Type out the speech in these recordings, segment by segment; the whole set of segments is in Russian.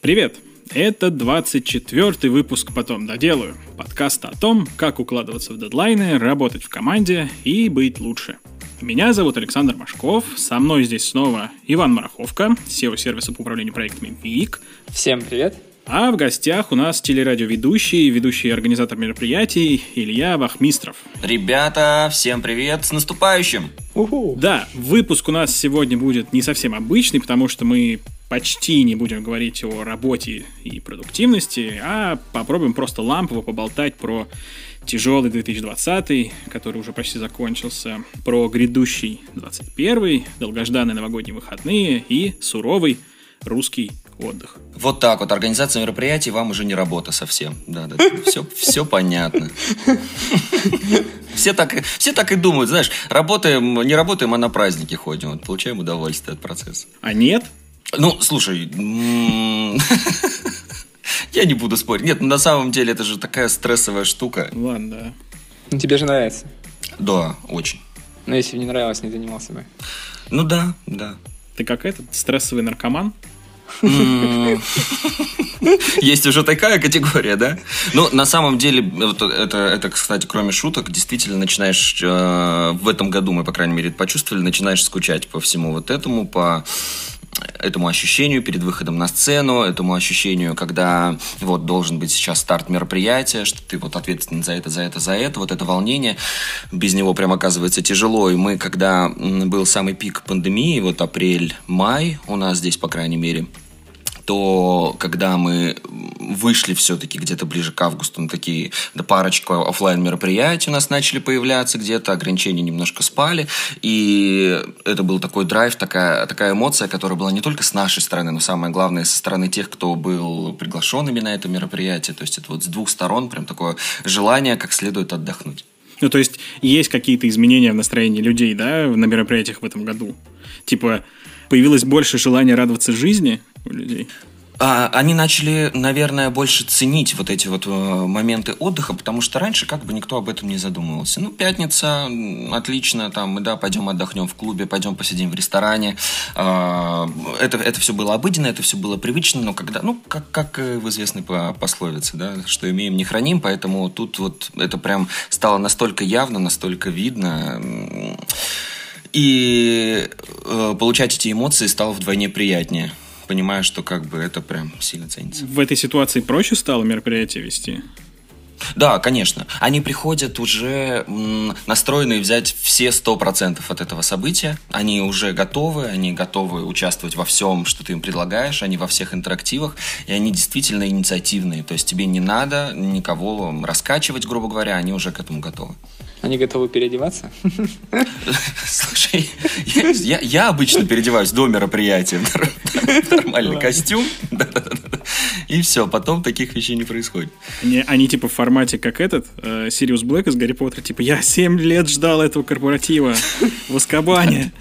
Привет! Это 24-й выпуск «Потом доделаю» подкаста о том, как укладываться в дедлайны, работать в команде и быть лучше. Меня зовут Александр Машков, со мной здесь снова Иван Мараховка, SEO-сервиса по управлению проектами ВИК. Всем привет! А в гостях у нас телерадиоведущий, ведущий организатор мероприятий Илья Вахмистров. Ребята, всем привет, с наступающим! Уху. Да, выпуск у нас сегодня будет не совсем обычный, потому что мы почти не будем говорить о работе и продуктивности, а попробуем просто лампово поболтать про тяжелый 2020, который уже почти закончился, про грядущий 21, долгожданные новогодние выходные и суровый русский отдых. Вот так вот. Организация мероприятий вам уже не работа совсем. Да, да. Все, все понятно. Все так, все так и думают, знаешь, работаем, не работаем, а на праздники ходим. Вот, получаем удовольствие от процесса. А нет? Ну, слушай, я не буду спорить. Нет, на самом деле это же такая стрессовая штука. Ладно, да. Ну, тебе же нравится. Да, очень. Но если бы не нравилось, не занимался бы. Ну да, да. Ты как этот стрессовый наркоман? Есть уже такая категория, да? Ну, на самом деле, это, это, кстати, кроме шуток, действительно начинаешь э, в этом году, мы, по крайней мере, почувствовали, начинаешь скучать по всему вот этому, по этому ощущению перед выходом на сцену, этому ощущению, когда вот должен быть сейчас старт мероприятия, что ты вот ответственен за это, за это, за это, вот это волнение, без него прям оказывается тяжело. И мы, когда был самый пик пандемии, вот апрель-май у нас здесь, по крайней мере, то когда мы вышли все-таки где-то ближе к августу на такие да, парочку офлайн мероприятий у нас начали появляться где-то, ограничения немножко спали, и это был такой драйв, такая, такая эмоция, которая была не только с нашей стороны, но самое главное, со стороны тех, кто был приглашенными на это мероприятие, то есть это вот с двух сторон прям такое желание как следует отдохнуть. Ну, то есть есть какие-то изменения в настроении людей, да, на мероприятиях в этом году? Типа, появилось больше желания радоваться жизни у людей? А, они начали, наверное, больше ценить вот эти вот э, моменты отдыха, потому что раньше как бы никто об этом не задумывался. Ну, пятница, отлично, там, мы, да, пойдем отдохнем в клубе, пойдем посидим в ресторане. А, это, это все было обыденно, это все было привычно, но когда, ну, как, как в известной пословице, да, что имеем, не храним, поэтому тут вот это прям стало настолько явно, настолько видно. И э, получать эти эмоции стало вдвойне приятнее понимаю, что как бы это прям сильно ценится. В этой ситуации проще стало мероприятие вести? Да, конечно. Они приходят уже настроенные взять все 100% от этого события. Они уже готовы, они готовы участвовать во всем, что ты им предлагаешь, они во всех интерактивах, и они действительно инициативные. То есть тебе не надо никого раскачивать, грубо говоря, они уже к этому готовы. Они готовы переодеваться? Слушай, я, я, обычно переодеваюсь до мероприятия нормальный костюм, и все, потом таких вещей не происходит. Они, они типа в формате как этот, э, Сириус Блэк из Гарри Поттера, типа я 7 лет ждал этого корпоратива в Аскабане.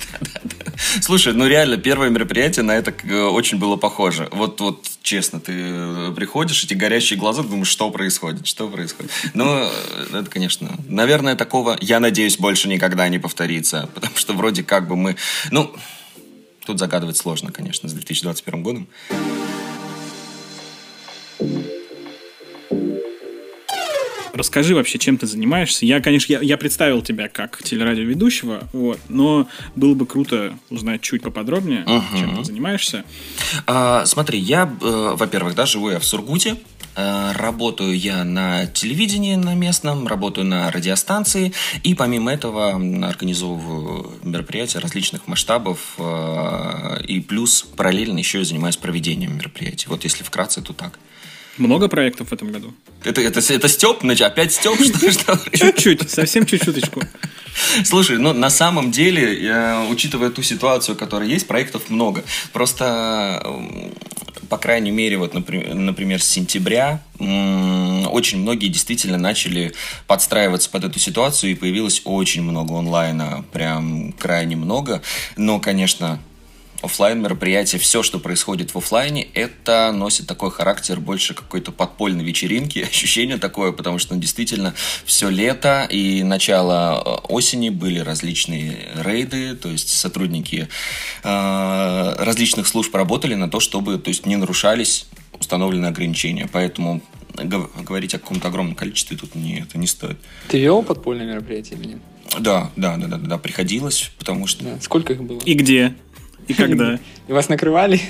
Слушай, ну реально, первое мероприятие на это э, очень было похоже. Вот, вот честно, ты э, приходишь, эти горящие глаза, думаешь, что происходит, что происходит. Ну, это, конечно, наверное, такого, я надеюсь, больше никогда не повторится, потому что вроде как бы мы, ну, тут загадывать сложно, конечно, с 2021 годом. Расскажи вообще, чем ты занимаешься. Я, конечно, я, я представил тебя как телерадиоведущего, вот, но было бы круто узнать чуть поподробнее, uh-huh. чем ты занимаешься. А, смотри, я, э, во-первых, да, живу я в Сургуте. Э, работаю я на телевидении на местном, работаю на радиостанции, и помимо этого организовываю мероприятия различных масштабов, э, и плюс параллельно еще и занимаюсь проведением мероприятий. Вот если вкратце, то так. Много проектов в этом году? Это, это, это Степ? Опять Степ? Чуть-чуть, совсем чуть-чуточку. Слушай, ну на самом деле, я, учитывая ту ситуацию, которая есть, проектов много. Просто, по крайней мере, вот, например, с сентября очень многие действительно начали подстраиваться под эту ситуацию, и появилось очень много онлайна, прям крайне много. Но, конечно, офлайн мероприятия, все, что происходит в офлайне, это носит такой характер больше какой-то подпольной вечеринки, ощущение такое, потому что ну, действительно все лето и начало э, осени были различные рейды, то есть сотрудники э, различных служб работали на то, чтобы то есть, не нарушались установлены ограничения. Поэтому говорить о каком-то огромном количестве тут не, это не стоит. Ты вел подпольное мероприятие или нет? Да, да, да, да, да, приходилось, потому что... Да. Сколько их было? И где? И когда? И вас накрывали?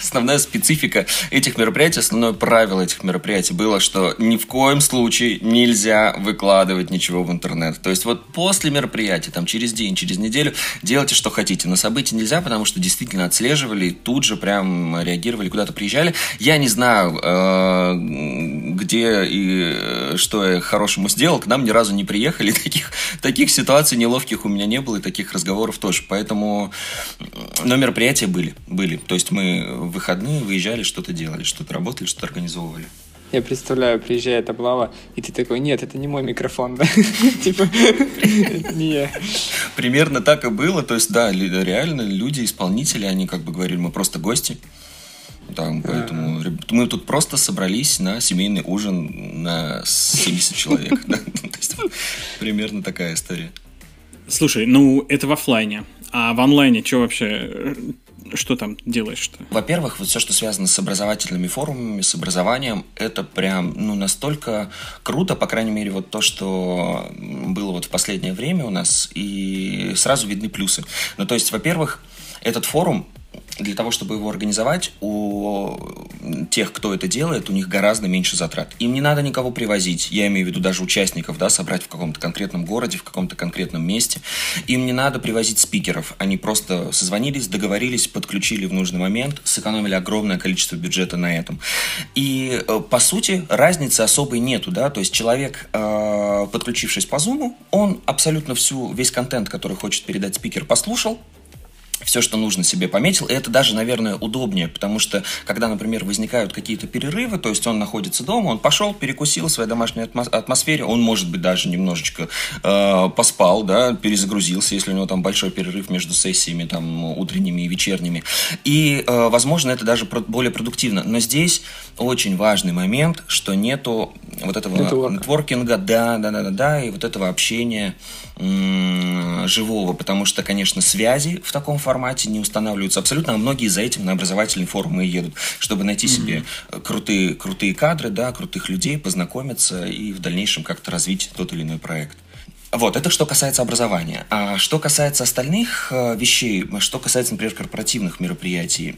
Основная специфика этих мероприятий, основное правило этих мероприятий было, что ни в коем случае нельзя выкладывать ничего в интернет. То есть вот после мероприятия, там через день, через неделю, делайте, что хотите. На события нельзя, потому что действительно отслеживали, тут же прям реагировали, куда-то приезжали. Я не знаю, э, где и э, что я хорошему сделал, к нам ни разу не приехали. Таких, таких ситуаций неловких у меня не было, и таких разговоров тоже. Поэтому но мероприятия были, были. То есть мы в выходные выезжали, что-то делали, что-то работали, что-то организовывали. Я представляю, приезжает облава, и ты такой, нет, это не мой микрофон, да? Типа, не Примерно так и было. То есть, да, реально люди, исполнители, они как бы говорили, мы просто гости. Там, поэтому мы тут просто собрались на семейный ужин на 70 человек. Примерно такая история. Слушай, ну это в офлайне. А в онлайне что вообще? Что там делаешь-то? Во-первых, вот все, что связано с образовательными форумами, с образованием, это прям, ну, настолько круто, по крайней мере, вот то, что было вот в последнее время у нас, и сразу видны плюсы. Ну, то есть, во-первых, этот форум для того, чтобы его организовать, у тех, кто это делает, у них гораздо меньше затрат. Им не надо никого привозить, я имею в виду даже участников, да, собрать в каком-то конкретном городе, в каком-то конкретном месте. Им не надо привозить спикеров, они просто созвонились, договорились, подключили в нужный момент, сэкономили огромное количество бюджета на этом. И, э, по сути, разницы особой нету, да, то есть человек, э, подключившись по Zoom, он абсолютно всю, весь контент, который хочет передать спикер, послушал, все, что нужно себе пометил. И это даже, наверное, удобнее, потому что, когда, например, возникают какие-то перерывы, то есть он находится дома, он пошел, перекусил в своей домашней атмосфере, он, может быть, даже немножечко э, поспал, да, перезагрузился, если у него там большой перерыв между сессиями, там, утренними и вечерними. И, э, возможно, это даже более продуктивно. Но здесь очень важный момент, что нету вот этого Нетворка. нетворкинга, да, да, да, да, да, и вот этого общения живого, потому что, конечно, связи в таком формате не устанавливаются абсолютно, а многие за этим на образовательные форумы едут, чтобы найти mm-hmm. себе крутые, крутые кадры, да, крутых людей, познакомиться и в дальнейшем как-то развить тот или иной проект. Вот, это что касается образования. А что касается остальных э, вещей, что касается, например, корпоративных мероприятий,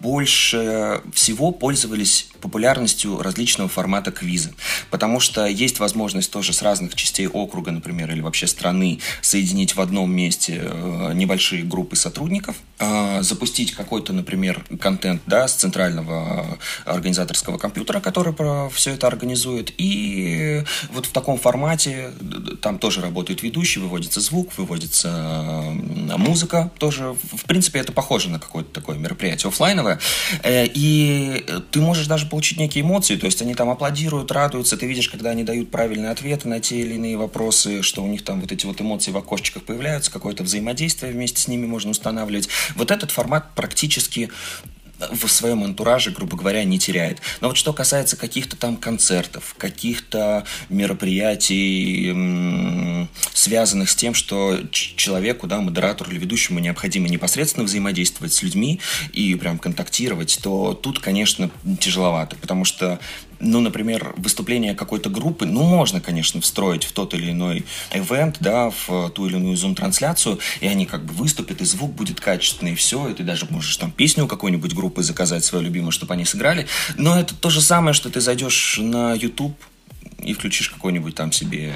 больше всего пользовались популярностью различного формата квиза, потому что есть возможность тоже с разных частей округа, например, или вообще страны соединить в одном месте э, небольшие группы сотрудников, э, запустить какой-то, например, контент да, с центрального организаторского компьютера, который все это организует, и вот в таком формате там тоже работает ведущий, выводится звук, выводится музыка, тоже, в принципе, это похоже на какое-то такое мероприятие офлайновое, э, и ты можешь даже получить некие эмоции, то есть они там аплодируют, радуются, ты видишь, когда они дают правильные ответы на те или иные вопросы, что у них там вот эти вот эмоции в окошечках появляются, какое-то взаимодействие вместе с ними можно устанавливать. Вот этот формат практически в своем антураже, грубо говоря, не теряет. Но вот что касается каких-то там концертов, каких-то мероприятий, связанных с тем, что человеку, да, модератору или ведущему необходимо непосредственно взаимодействовать с людьми и прям контактировать, то тут, конечно, тяжеловато, потому что ну, например, выступление какой-то группы, ну, можно, конечно, встроить в тот или иной ивент, да, в ту или иную зум-трансляцию, и они как бы выступят, и звук будет качественный, и все, и ты даже можешь там песню какой-нибудь группы заказать свою любимую, чтобы они сыграли, но это то же самое, что ты зайдешь на YouTube и включишь какой-нибудь там себе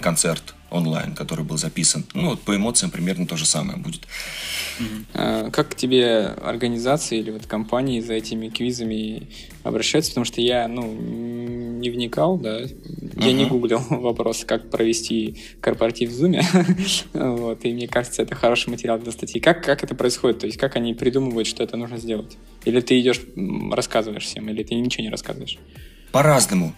концерт онлайн, который был записан. Ну, вот по эмоциям примерно то же самое будет. А как к тебе организации или вот компании за этими квизами обращаются? Потому что я, ну, не вникал, да, я uh-huh. не гуглил вопрос, как провести корпоратив в Zoom. вот, и мне кажется, это хороший материал для статьи. Как, как это происходит? То есть, как они придумывают, что это нужно сделать? Или ты идешь, рассказываешь всем, или ты ничего не рассказываешь? По-разному.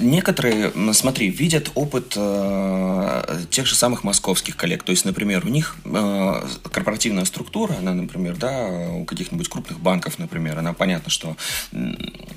Некоторые, смотри, видят опыт э, тех же самых московских коллег. То есть, например, у них э, корпоративная структура, она, например, да, у каких-нибудь крупных банков, например, она понятно, что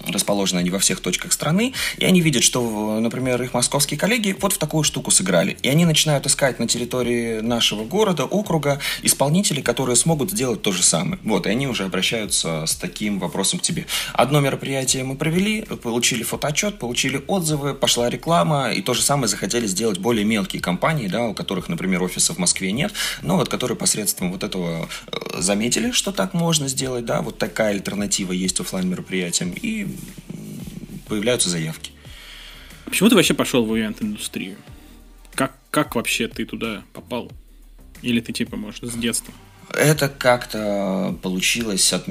расположена не во всех точках страны, и они видят, что, например, их московские коллеги вот в такую штуку сыграли. И они начинают искать на территории нашего города, округа исполнителей, которые смогут сделать то же самое. Вот, и они уже обращаются с таким вопросом к тебе. Одно мероприятие мы провели, получили фотоотчет, получили отзывы, пошла реклама, и то же самое захотели сделать более мелкие компании, да, у которых, например, офиса в Москве нет, но вот которые посредством вот этого э, заметили, что так можно сделать, да, вот такая альтернатива есть офлайн мероприятиям, и появляются заявки. Почему ты вообще пошел в ивент-индустрию? Как, как вообще ты туда попал? Или ты типа, может, с детства? Это как-то получилось от,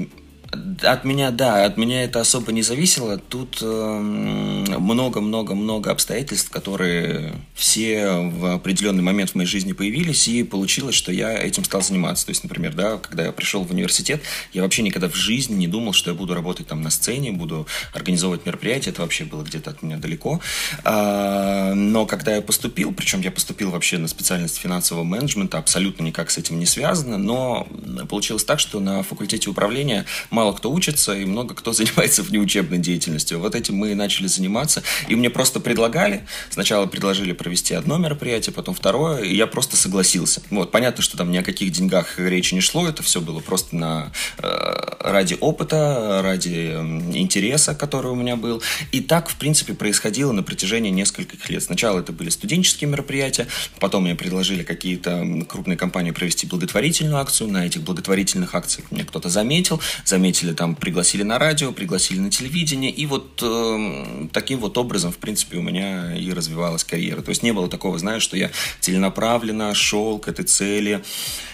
от меня, да, от меня это особо не зависело. Тут эм, много-много-много обстоятельств, которые все в определенный момент в моей жизни появились, и получилось, что я этим стал заниматься. То есть, например, да, когда я пришел в университет, я вообще никогда в жизни не думал, что я буду работать там на сцене, буду организовывать мероприятия, это вообще было где-то от меня далеко. А, но когда я поступил, причем я поступил вообще на специальность финансового менеджмента, абсолютно никак с этим не связано, но получилось так, что на факультете управления мало мало кто учится и много кто занимается внеучебной деятельностью. Вот этим мы и начали заниматься. И мне просто предлагали. Сначала предложили провести одно мероприятие, потом второе, и я просто согласился. Вот, понятно, что там ни о каких деньгах речи не шло, это все было просто на, э, ради опыта, ради интереса, который у меня был. И так, в принципе, происходило на протяжении нескольких лет. Сначала это были студенческие мероприятия, потом мне предложили какие-то крупные компании провести благотворительную акцию. На этих благотворительных акциях мне кто-то заметил, заметил заметили, там пригласили на радио, пригласили на телевидение, и вот э, таким вот образом, в принципе, у меня и развивалась карьера. То есть не было такого, знаешь, что я целенаправленно шел к этой цели,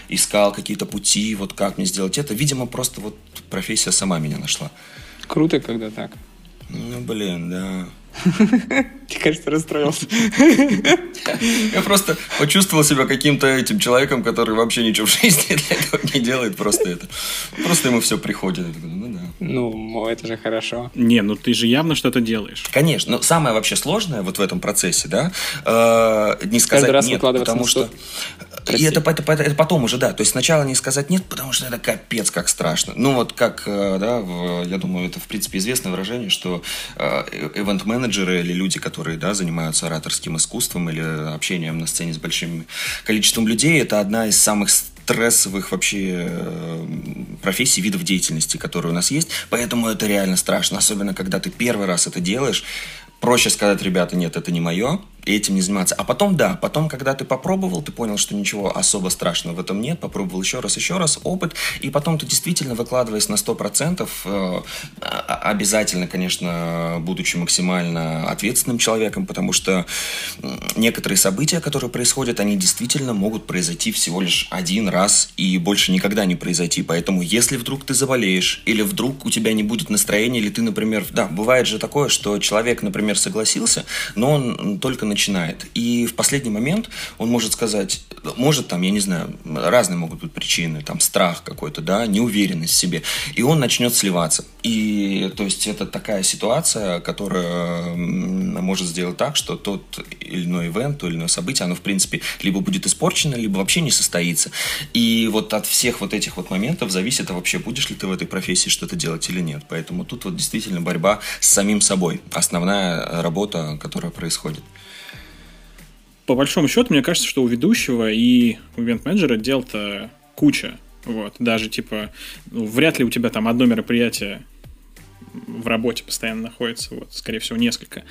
искал какие-то пути, вот как мне сделать это. Видимо, просто вот профессия сама меня нашла. Круто, когда так. Ну, блин, да. Ты, кажется, расстроился. Я просто почувствовал себя каким-то этим человеком, который вообще ничего в жизни для этого не делает, просто это. Просто ему все приходит. Ну да. Ну, это же хорошо. Не, ну ты же явно что-то делаешь. Конечно, но самое вообще сложное вот в этом процессе, да, э, не сказать раз нет, потому что... И это, это, это, это потом уже, да. То есть сначала не сказать нет, потому что это капец как страшно. Ну вот как, э, да, в, я думаю, это в принципе известное выражение, что ивент-менеджеры э, или люди, которые, да, занимаются ораторским искусством или общением на сцене с большим количеством людей, это одна из самых стрессовых вообще э, профессий, видов деятельности, которые у нас есть. Поэтому это реально страшно, особенно когда ты первый раз это делаешь. Проще сказать, ребята, нет, это не мое, этим не заниматься. А потом, да, потом, когда ты попробовал, ты понял, что ничего особо страшного в этом нет, попробовал еще раз, еще раз, опыт, и потом ты действительно выкладываясь на 100%, э, обязательно, конечно, будучи максимально ответственным человеком, потому что некоторые события, которые происходят, они действительно могут произойти всего лишь один раз и больше никогда не произойти. Поэтому, если вдруг ты заболеешь, или вдруг у тебя не будет настроения, или ты, например, да, бывает же такое, что человек, например, согласился, но он только начинает. И в последний момент он может сказать, может там, я не знаю, разные могут быть причины, там страх какой-то, да, неуверенность в себе, и он начнет сливаться. И то есть это такая ситуация, которая может сделать так, что тот или иной ивент, то или иное событие, оно в принципе либо будет испорчено, либо вообще не состоится. И вот от всех вот этих вот моментов зависит, а вообще будешь ли ты в этой профессии что-то делать или нет. Поэтому тут вот действительно борьба с самим собой, основная работа, которая происходит по большому счету, мне кажется, что у ведущего и у ивент-менеджера дел-то куча. Вот, даже типа, ну, вряд ли у тебя там одно мероприятие в работе постоянно находится, вот, скорее всего, несколько.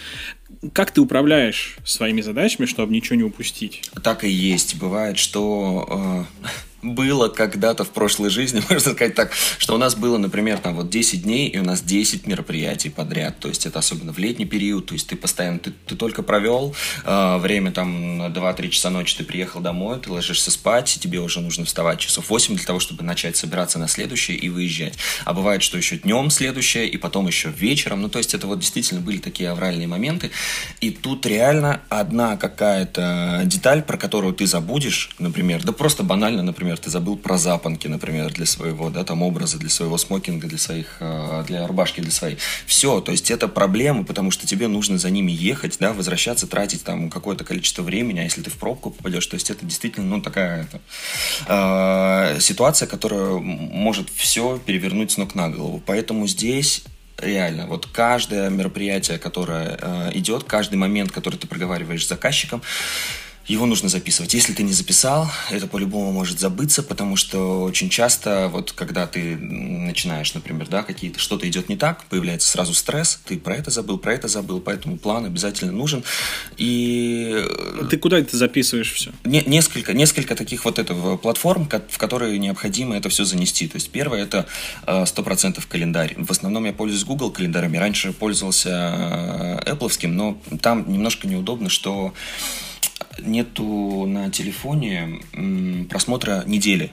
Как ты управляешь своими задачами, чтобы ничего не упустить? Так и есть. Бывает, что э, было когда-то в прошлой жизни, можно сказать так, что у нас было, например, там вот 10 дней, и у нас 10 мероприятий подряд. То есть это особенно в летний период, то есть ты постоянно, ты, ты только провел э, время там 2-3 часа ночи, ты приехал домой, ты ложишься спать, и тебе уже нужно вставать часов 8 для того, чтобы начать собираться на следующее и выезжать. А бывает, что еще днем следующее, и потом еще вечером. Ну, то есть это вот действительно были такие авральные моменты. И тут реально одна какая-то деталь, про которую ты забудешь, например, да просто банально, например, например, ты забыл про запонки, например, для своего, да, там образа, для своего смокинга, для своих, э, для рубашки, для своей. Все, то есть это проблема, потому что тебе нужно за ними ехать, да, возвращаться, тратить там какое-то количество времени, а если ты в пробку попадешь, то есть это действительно, ну, такая это, э, ситуация, которая может все перевернуть с ног на голову. Поэтому здесь реально, вот каждое мероприятие, которое э, идет, каждый момент, который ты проговариваешь с заказчиком, его нужно записывать. Если ты не записал, это по-любому может забыться, потому что очень часто, вот когда ты начинаешь, например, да, какие-то, что-то идет не так, появляется сразу стресс, ты про это забыл, про это забыл, поэтому план обязательно нужен. И... Ты куда это записываешь все? Не, несколько, несколько таких вот этого платформ, в которые необходимо это все занести. То есть первое это 100% э, календарь. В основном я пользуюсь Google календарями. Раньше пользовался э, Apple, но там немножко неудобно, что нету на телефоне просмотра недели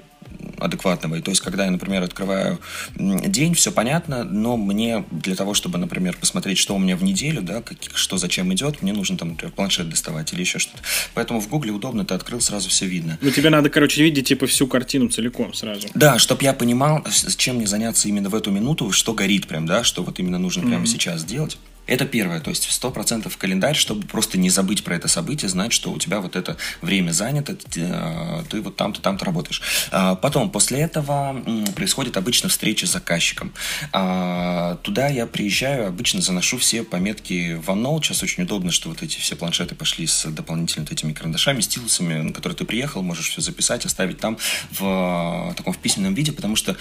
адекватного. И то есть, когда я, например, открываю день, все понятно, но мне для того, чтобы, например, посмотреть, что у меня в неделю, да, как, что зачем идет, мне нужно там, например, планшет доставать или еще что-то. Поэтому в Гугле удобно, ты открыл, сразу все видно. Ну, тебе надо, короче, видеть, типа, всю картину целиком сразу. Да, чтобы я понимал, с чем мне заняться именно в эту минуту, что горит прям, да, что вот именно нужно mm-hmm. прямо сейчас сделать. Это первое, то есть 100% в календарь, чтобы просто не забыть про это событие, знать, что у тебя вот это время занято, э, ты вот там-то, там-то работаешь. А, потом, после этого происходит обычно встреча с заказчиком. А, туда я приезжаю, обычно заношу все пометки в OneNote. Сейчас очень удобно, что вот эти все планшеты пошли с дополнительными вот этими карандашами, стилусами, на которые ты приехал, можешь все записать, оставить там в таком в письменном виде, потому что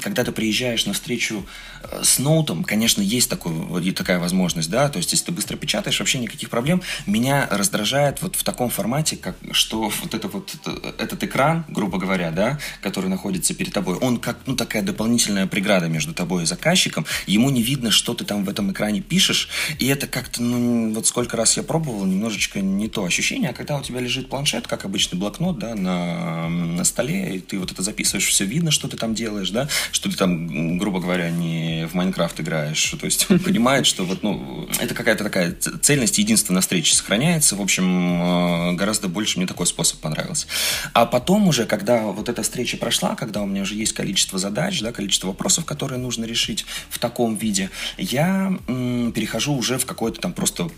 когда ты приезжаешь на встречу э, с ноутом, конечно, есть такой, такая возможность возможность, да, то есть если ты быстро печатаешь, вообще никаких проблем. Меня раздражает вот в таком формате, как, что вот это вот этот экран, грубо говоря, да, который находится перед тобой, он как, ну, такая дополнительная преграда между тобой и заказчиком, ему не видно, что ты там в этом экране пишешь, и это как-то, ну, вот сколько раз я пробовал, немножечко не то ощущение, а когда у тебя лежит планшет, как обычный блокнот, да, на, на столе, и ты вот это записываешь, все видно, что ты там делаешь, да, что ты там, грубо говоря, не в Майнкрафт играешь, то есть он понимает, что вот, ну, это какая-то такая цельность, единство на сохраняется. В общем, э, гораздо больше мне такой способ понравился. А потом уже, когда вот эта встреча прошла, когда у меня уже есть количество задач, да, количество вопросов, которые нужно решить в таком виде, я перехожу уже в какой-то там просто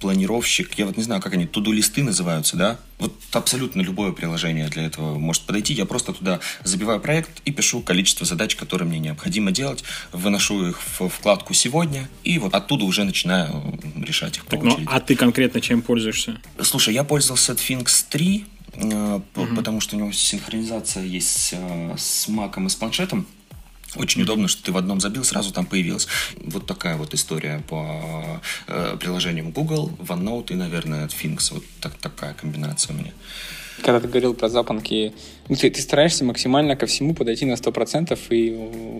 планировщик, я вот не знаю, как они, туду-листы называются, да, вот абсолютно любое приложение для этого может подойти. Я просто туда забиваю проект и пишу количество задач, которые мне необходимо делать, выношу их в вкладку «Сегодня», и вот оттуда уже начинаю решать их так, по ну, А ты конкретно чем пользуешься? Слушай, я пользовался Sphinx 3, угу. потому что у него синхронизация есть э, с маком и с планшетом. Очень удобно, что ты в одном забил, сразу там появилось. Вот такая вот история по э, приложениям Google, OneNote и, наверное, Sphinx. Вот так, такая комбинация у меня. Когда ты говорил про запонки ну, ты, ты стараешься максимально ко всему подойти на 100% и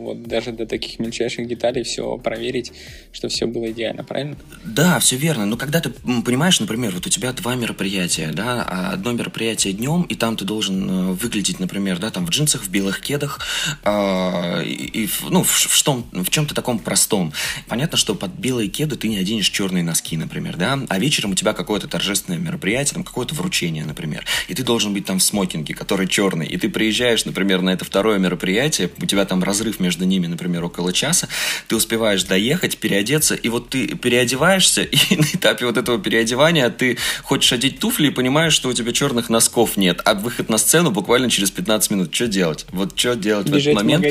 вот даже до таких мельчайших деталей все проверить, что все было идеально, правильно? Да, все верно. Но когда ты понимаешь, например, вот у тебя два мероприятия, да, а одно мероприятие днем, и там ты должен э, выглядеть, например, да, там в джинсах, в белых кедах, э, и, и ну, в, в, в чем-то таком простом. Понятно, что под белые кеды ты не оденешь черные носки, например, да, а вечером у тебя какое-то торжественное мероприятие, там какое-то вручение, например, и ты должен быть там в смокинге, который черный, черный, и ты приезжаешь, например, на это второе мероприятие, у тебя там разрыв между ними, например, около часа, ты успеваешь доехать, переодеться, и вот ты переодеваешься, и на этапе вот этого переодевания ты хочешь одеть туфли и понимаешь, что у тебя черных носков нет, а выход на сцену буквально через 15 минут. Что делать? Вот что делать Бежать в этот момент?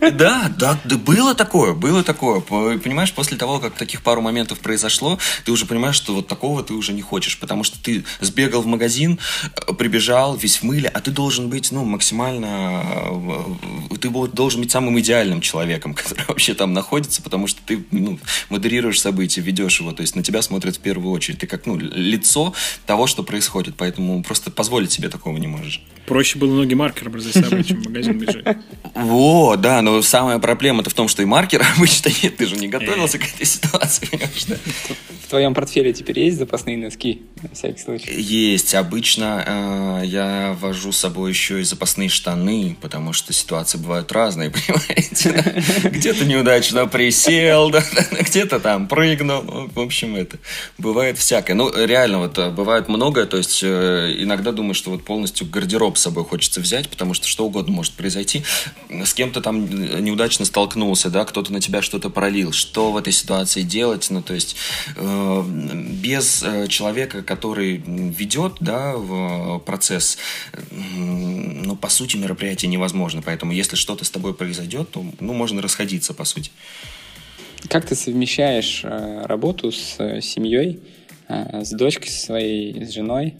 В да, да, да, было такое, было такое. Понимаешь, после того, как таких пару моментов произошло, ты уже понимаешь, что вот такого ты уже не хочешь, потому что ты сбегал в магазин, э, прибежал, весь в мыле, а ты должен должен быть, ну, максимально... Э, ты должен быть самым идеальным человеком, который вообще там находится, потому что ты, ну, модерируешь события, ведешь его, то есть на тебя смотрят в первую очередь. Ты как, ну, лицо того, что происходит, поэтому просто позволить себе такого не можешь. Проще было ноги маркер образовать собой, чем в магазин бежать. Во, да, но самая проблема-то в том, что и маркера обычно нет, ты же не готовился к этой ситуации, понимаешь, твоем портфеле теперь есть запасные носки, на всякий случай? Есть. Обычно э, я вожу с собой еще и запасные штаны, потому что ситуации бывают разные, понимаете? Где-то неудачно присел, где-то там прыгнул. Ну, в общем, это бывает всякое. Ну, реально, вот э, бывает многое. То есть, э, иногда думаю, что вот полностью гардероб с собой хочется взять, потому что что угодно может произойти. С кем-то там неудачно столкнулся, да, кто-то на тебя что-то пролил. Что в этой ситуации делать? Ну, то есть, Э, без э, человека, который ведет да, в процесс, ну, по сути, мероприятие невозможно. Поэтому, если что-то с тобой произойдет, то ну, можно расходиться, по сути. Как ты совмещаешь э, работу с семьей, с дочкой своей, с женой?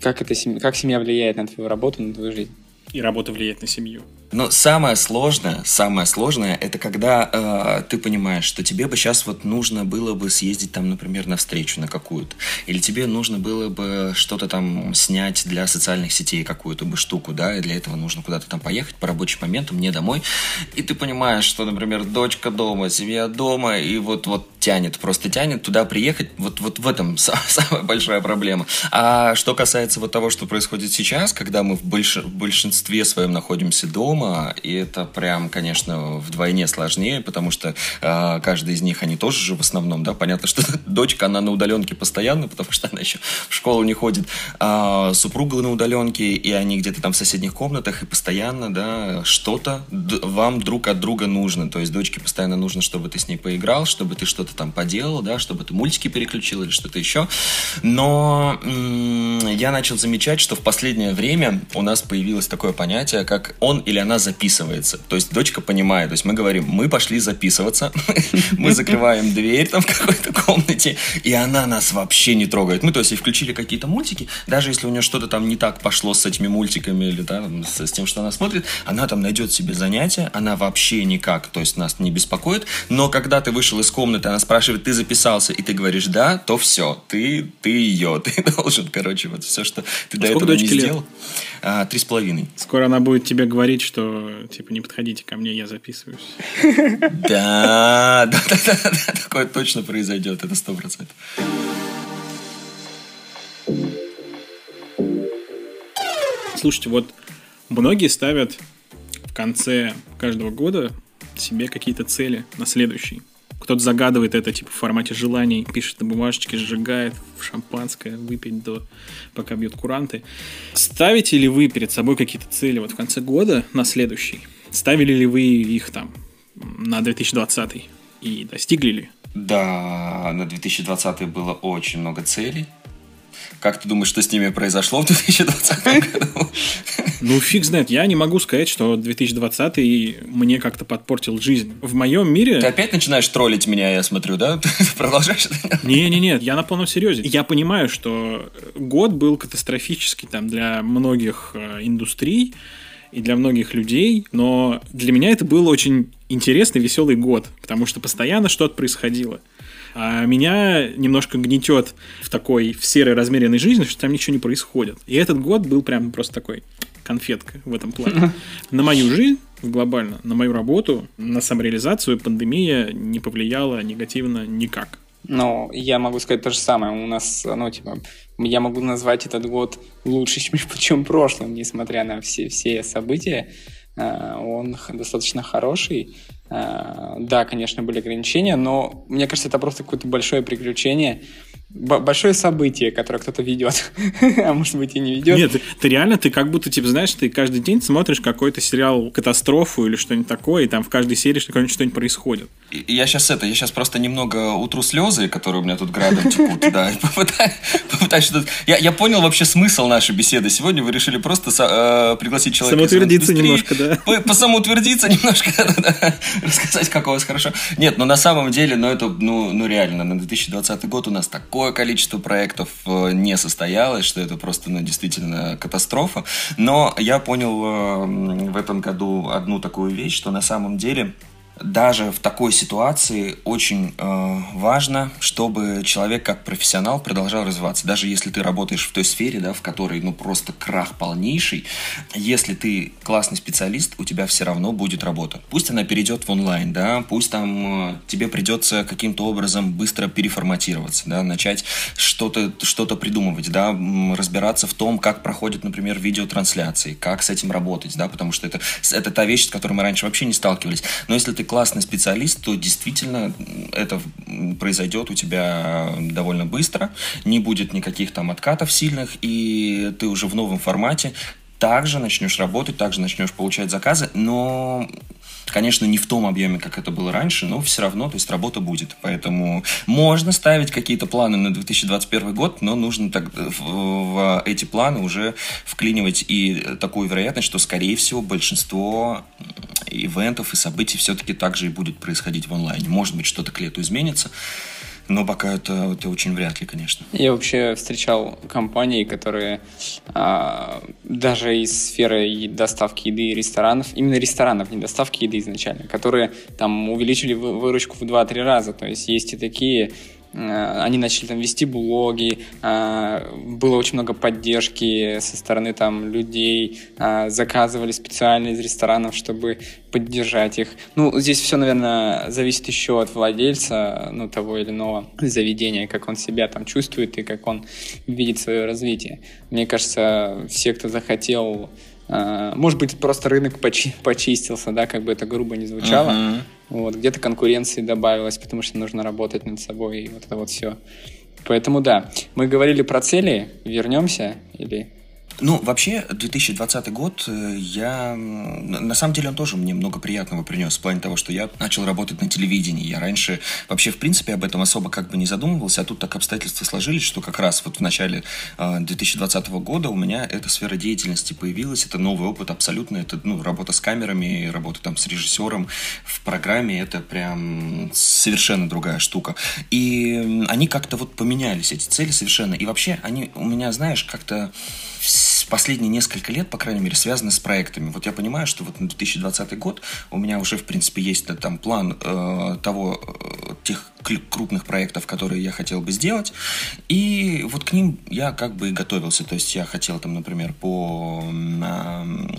Как, это, как семья влияет на твою работу, на твою жизнь? И работа влияет на семью. Но самое сложное, самое сложное, это когда э, ты понимаешь, что тебе бы сейчас вот нужно было бы съездить там, например, на встречу на какую-то, или тебе нужно было бы что-то там снять для социальных сетей какую-то бы штуку, да, и для этого нужно куда-то там поехать по рабочим моментам, мне домой, и ты понимаешь, что, например, дочка дома, семья дома, и вот вот тянет, просто тянет туда приехать, вот вот в этом самая большая проблема. А что касается вот того, что происходит сейчас, когда мы в, больш... в большинстве своем находимся дома и это прям, конечно, вдвойне сложнее, потому что э, каждый из них, они тоже же в основном, да, понятно, что дочка, она на удаленке постоянно, потому что она еще в школу не ходит, а супруга на удаленке, и они где-то там в соседних комнатах, и постоянно, да, что-то вам друг от друга нужно, то есть дочке постоянно нужно, чтобы ты с ней поиграл, чтобы ты что-то там поделал, да, чтобы ты мультики переключил или что-то еще, но я начал замечать, что в последнее время у нас появилось такое понятие, как он или она записывается. То есть дочка понимает, то есть мы говорим, мы пошли записываться, мы закрываем дверь там в какой-то комнате, и она нас вообще не трогает. Мы, то есть, включили какие-то мультики, даже если у нее что-то там не так пошло с этими мультиками или да, с, с тем, что она смотрит, она там найдет себе занятие, она вообще никак, то есть нас не беспокоит, но когда ты вышел из комнаты, она спрашивает, ты записался, и ты говоришь да, то все, ты, ты ее, ты должен, короче, вот все, что ты а до этого не сделал. А, три с половиной. Скоро она будет тебе говорить, что что типа не подходите ко мне, я записываюсь. Да, да, да, да, такое точно произойдет, это сто процентов. Слушайте, вот многие ставят в конце каждого года себе какие-то цели на следующий. Кто-то загадывает это типа в формате желаний, пишет на бумажечке, сжигает в шампанское, выпить до пока бьют куранты. Ставите ли вы перед собой какие-то цели вот в конце года на следующий? Ставили ли вы их там на 2020 и достигли ли? Да, на 2020 было очень много целей. Как ты думаешь, что с ними произошло в 2020 году? Ну, фиг знает. Я не могу сказать, что 2020 мне как-то подпортил жизнь. В моем мире... Ты опять начинаешь троллить меня, я смотрю, да? Ты продолжаешь? Не-не-не, я на полном серьезе. Я понимаю, что год был катастрофический там для многих э, индустрий и для многих людей, но для меня это был очень интересный, веселый год, потому что постоянно что-то происходило. А меня немножко гнетет в такой в серой размеренной жизни, что там ничего не происходит. И этот год был прям просто такой конфетка в этом плане. На мою жизнь глобально, на мою работу, на самореализацию пандемия не повлияла негативно никак. Ну, я могу сказать то же самое. У нас, ну, типа, я могу назвать этот год лучше, чем прошлым, несмотря на все, все события. Э, он достаточно хороший. Э, да, конечно, были ограничения, но мне кажется, это просто какое-то большое приключение большое событие, которое кто-то ведет, а может быть и не ведет. Нет, ты, ты реально, ты как будто, типа, знаешь, ты каждый день смотришь какой-то сериал «Катастрофу» или что-нибудь такое, и там в каждой серии что-нибудь что происходит. Я сейчас это, я сейчас просто немного утру слезы, которые у меня тут градом текут, да, и попытаюсь, что-то... Я, я понял вообще смысл нашей беседы. Сегодня вы решили просто э, пригласить человека Самоутвердиться немножко, да. По, по самоутвердиться немножко, рассказать, как у вас хорошо. Нет, ну на самом деле, ну это, ну, ну реально, на 2020 год у нас такой такое количество проектов э, не состоялось, что это просто ну, действительно катастрофа. Но я понял э, в этом году одну такую вещь, что на самом деле даже в такой ситуации очень э, важно, чтобы человек как профессионал продолжал развиваться. Даже если ты работаешь в той сфере, да, в которой ну просто крах полнейший, если ты классный специалист, у тебя все равно будет работа. Пусть она перейдет в онлайн, да, пусть там э, тебе придется каким-то образом быстро переформатироваться, да, начать что-то что придумывать, да, разбираться в том, как проходят, например, видеотрансляции, как с этим работать, да, потому что это, это та вещь, с которой мы раньше вообще не сталкивались. Но если ты классный специалист, то действительно это произойдет у тебя довольно быстро, не будет никаких там откатов сильных, и ты уже в новом формате. Также начнешь работать, также начнешь получать заказы, но Конечно, не в том объеме, как это было раньше, но все равно, то есть работа будет. Поэтому можно ставить какие-то планы на 2021 год, но нужно так, в, в эти планы уже вклинивать и такую вероятность, что, скорее всего, большинство ивентов и событий все-таки также и будет происходить в онлайне. Может быть, что-то к лету изменится, но пока это, это очень вряд ли, конечно. Я вообще встречал компании, которые а, даже из сферы доставки еды и ресторанов, именно ресторанов, не доставки еды изначально, которые там увеличили выручку в 2-3 раза. То есть есть и такие они начали там вести блоги, э, было очень много поддержки со стороны там людей, э, заказывали специально из ресторанов, чтобы поддержать их. Ну, здесь все, наверное, зависит еще от владельца, ну, того или иного заведения, как он себя там чувствует и как он видит свое развитие. Мне кажется, все, кто захотел может быть, просто рынок почи почистился, да, как бы это грубо не звучало. Uh-huh. Вот, где-то конкуренции добавилось, потому что нужно работать над собой, и вот это вот все. Поэтому да, мы говорили про цели, вернемся или ну, вообще, 2020 год, э, я... На самом деле, он тоже мне много приятного принес, в плане того, что я начал работать на телевидении. Я раньше вообще, в принципе, об этом особо как бы не задумывался, а тут так обстоятельства сложились, что как раз вот в начале 2020 а, года у меня эта сфера деятельности появилась. Это новый опыт абсолютно. Это, ну, работа с камерами, работа там с режиссером в программе. Это прям совершенно другая штука. И они как-то вот поменялись, эти цели совершенно. И вообще, они у меня, знаешь, как-то последние несколько лет, по крайней мере, связаны с проектами. Вот я понимаю, что вот на 2020 год у меня уже, в принципе, есть там план э, того, э, тех крупных проектов, которые я хотел бы сделать. И вот к ним я как бы и готовился. То есть я хотел там, например, по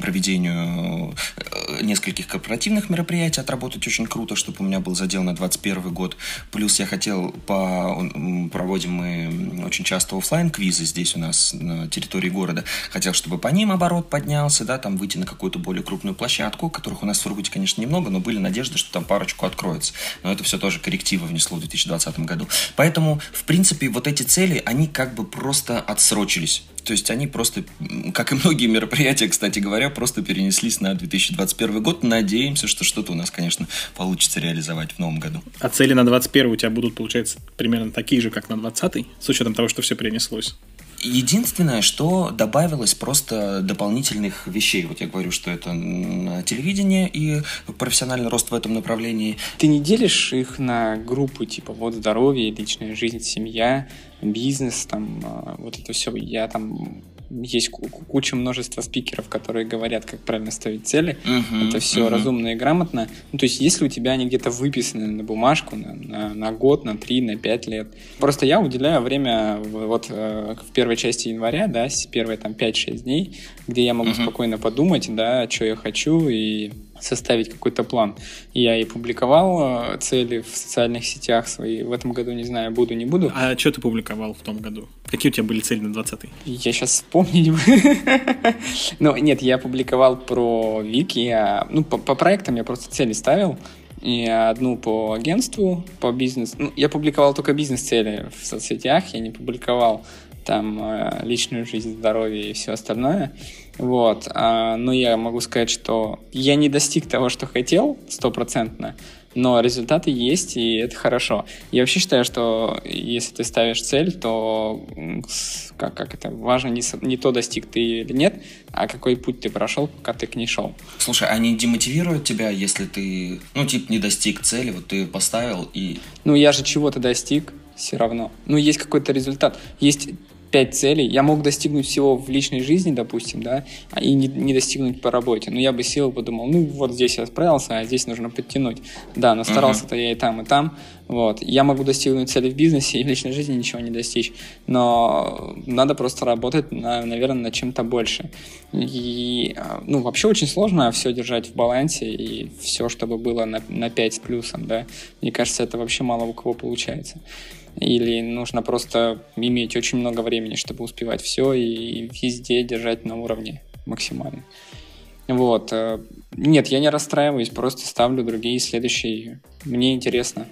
проведению э, нескольких корпоративных мероприятий отработать очень круто, чтобы у меня был задел на 2021 год. Плюс я хотел по... Проводим мы очень часто офлайн квизы здесь у нас на территории города. Хотел, чтобы по ним оборот поднялся, да, там выйти на какую-то более крупную площадку, которых у нас в Сургуте, конечно, немного, но были надежды, что там парочку откроется. Но это все тоже коррективы внесло в 2020 году. Поэтому, в принципе, вот эти цели, они как бы просто отсрочились. То есть они просто, как и многие мероприятия, кстати говоря, просто перенеслись на 2021 год. Надеемся, что что-то у нас, конечно, получится реализовать в новом году. А цели на 2021 у тебя будут, получается, примерно такие же, как на 2020, с учетом того, что все перенеслось? Единственное, что добавилось просто дополнительных вещей. Вот я говорю, что это телевидение и профессиональный рост в этом направлении. Ты не делишь их на группы типа вот здоровье, личная жизнь, семья, бизнес, там а, вот это все. Я там есть куча множества спикеров, которые говорят, как правильно ставить цели. Uh-huh, это все uh-huh. разумно и грамотно. Ну, то есть, если у тебя они где-то выписаны на бумажку на, на, на год, на три, на пять лет. Просто я уделяю время вот э, в первой части января, да, первые там 5-6 дней, где я могу uh-huh. спокойно подумать, да, что я хочу и составить какой-то план. Я и публиковал э, цели в социальных сетях свои. В этом году не знаю, буду, не буду. А что ты публиковал в том году? Какие у тебя были цели на 20-й? Я сейчас вспомнить Ну, нет, я публиковал про Вики. Ну, по, по проектам я просто цели ставил. И одну по агентству, по бизнесу. Ну, я публиковал только бизнес-цели в соцсетях, я не публиковал там э, личную жизнь, здоровье и все остальное. Вот. А, но я могу сказать, что я не достиг того, что хотел, стопроцентно, но результаты есть, и это хорошо. Я вообще считаю, что если ты ставишь цель, то как, как это важно не, не то, достиг ты или нет, а какой путь ты прошел, пока ты к ней шел. Слушай, они демотивируют тебя, если ты, ну, типа, не достиг цели, вот ты поставил и... Ну, я же чего-то достиг все равно. Ну, есть какой-то результат. Есть пять целей. Я мог достигнуть всего в личной жизни, допустим, да, а и не, не достигнуть по работе. Но я бы сел и подумал, ну вот здесь я справился, а здесь нужно подтянуть. Да, но старался-то я и там, и там. Вот. Я могу достигнуть цели в бизнесе и в личной жизни ничего не достичь. Но надо просто работать, на, наверное, над чем-то больше. И, ну, вообще очень сложно все держать в балансе и все, чтобы было на, на 5 с плюсом, да. Мне кажется, это вообще мало у кого получается или нужно просто иметь очень много времени, чтобы успевать все и везде держать на уровне максимально. Вот. Э, нет, я не расстраиваюсь, просто ставлю другие следующие. Мне интересно.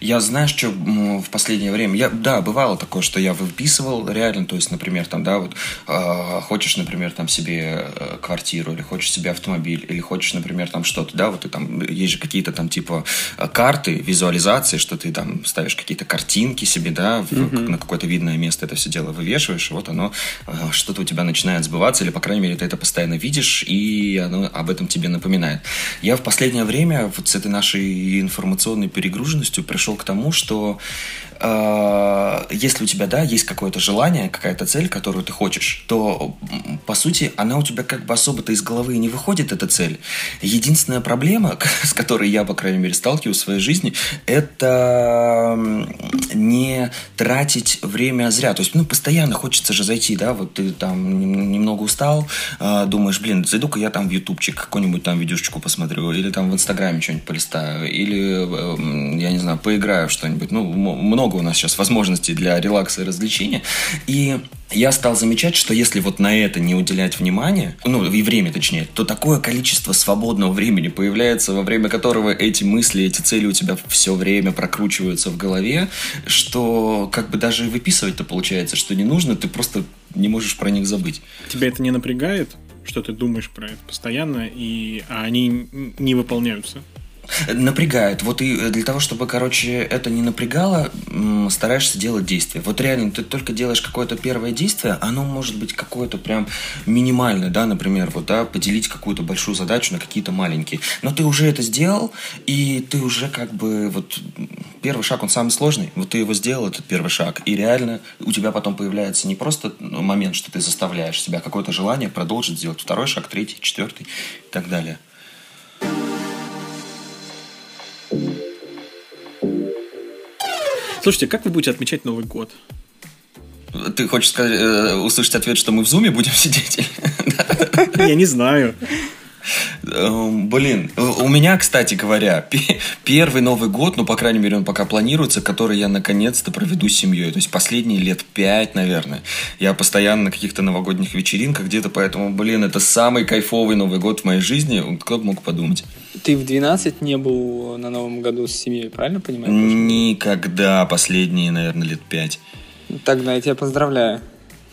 Я знаешь, что в последнее время, я, да, бывало такое, что я выписывал реально, то есть, например, там, да, вот, э, хочешь, например, там себе э, квартиру, или хочешь себе автомобиль, или хочешь, например, там что-то, да, вот ты там, есть же какие-то там типа э, карты, визуализации, что ты там ставишь какие-то картинки себе, да, в, mm-hmm. на какое-то видное место это все дело вывешиваешь, вот оно, э, что-то у тебя начинает сбываться, или, по крайней мере, ты это постоянно видишь, и оно об этом тебе напоминает. Я в последнее время вот с этой нашей информационной перегруженностью пришел к тому, что если у тебя, да, есть какое-то желание, какая-то цель, которую ты хочешь, то, по сути, она у тебя как бы особо-то из головы не выходит, эта цель. Единственная проблема, с которой я, по крайней мере, сталкиваюсь в своей жизни, это не тратить время зря. То есть, ну, постоянно хочется же зайти, да, вот ты там немного устал, э, думаешь, блин, зайду-ка я там в ютубчик какую-нибудь там видюшечку посмотрю, или там в инстаграме что-нибудь полистаю, или, э, я не знаю, поиграю что-нибудь. Ну, много у нас сейчас возможностей для релакса и развлечения. И я стал замечать, что если вот на это не уделять внимание, ну и время точнее, то такое количество свободного времени появляется, во время которого эти мысли, эти цели у тебя все время прокручиваются в голове, что как бы даже выписывать-то получается, что не нужно, ты просто не можешь про них забыть. Тебя это не напрягает, что ты думаешь про это постоянно, и а они не выполняются? Напрягает. Вот и для того, чтобы, короче, это не напрягало, стараешься делать действие. Вот реально, ты только делаешь какое-то первое действие, оно может быть какое-то прям минимальное, да, например, вот, да, поделить какую-то большую задачу на какие-то маленькие. Но ты уже это сделал, и ты уже как бы, вот, первый шаг, он самый сложный. Вот ты его сделал, этот первый шаг, и реально у тебя потом появляется не просто момент, что ты заставляешь себя, какое-то желание продолжить сделать второй шаг, третий, четвертый и так далее. Слушайте, как вы будете отмечать Новый год? Ты хочешь сказать, э, услышать ответ, что мы в зуме будем сидеть? Я не знаю. Эм, блин, у меня, кстати говоря, первый Новый год, ну, по крайней мере, он пока планируется, который я наконец-то проведу с семьей. То есть последние лет пять, наверное. Я постоянно на каких-то новогодних вечеринках где-то, поэтому, блин, это самый кайфовый Новый год в моей жизни. Кто бы мог подумать. Ты в 12 не был на Новом году с семьей, правильно понимаю? Никогда. Последние, наверное, лет пять. Тогда я тебя поздравляю.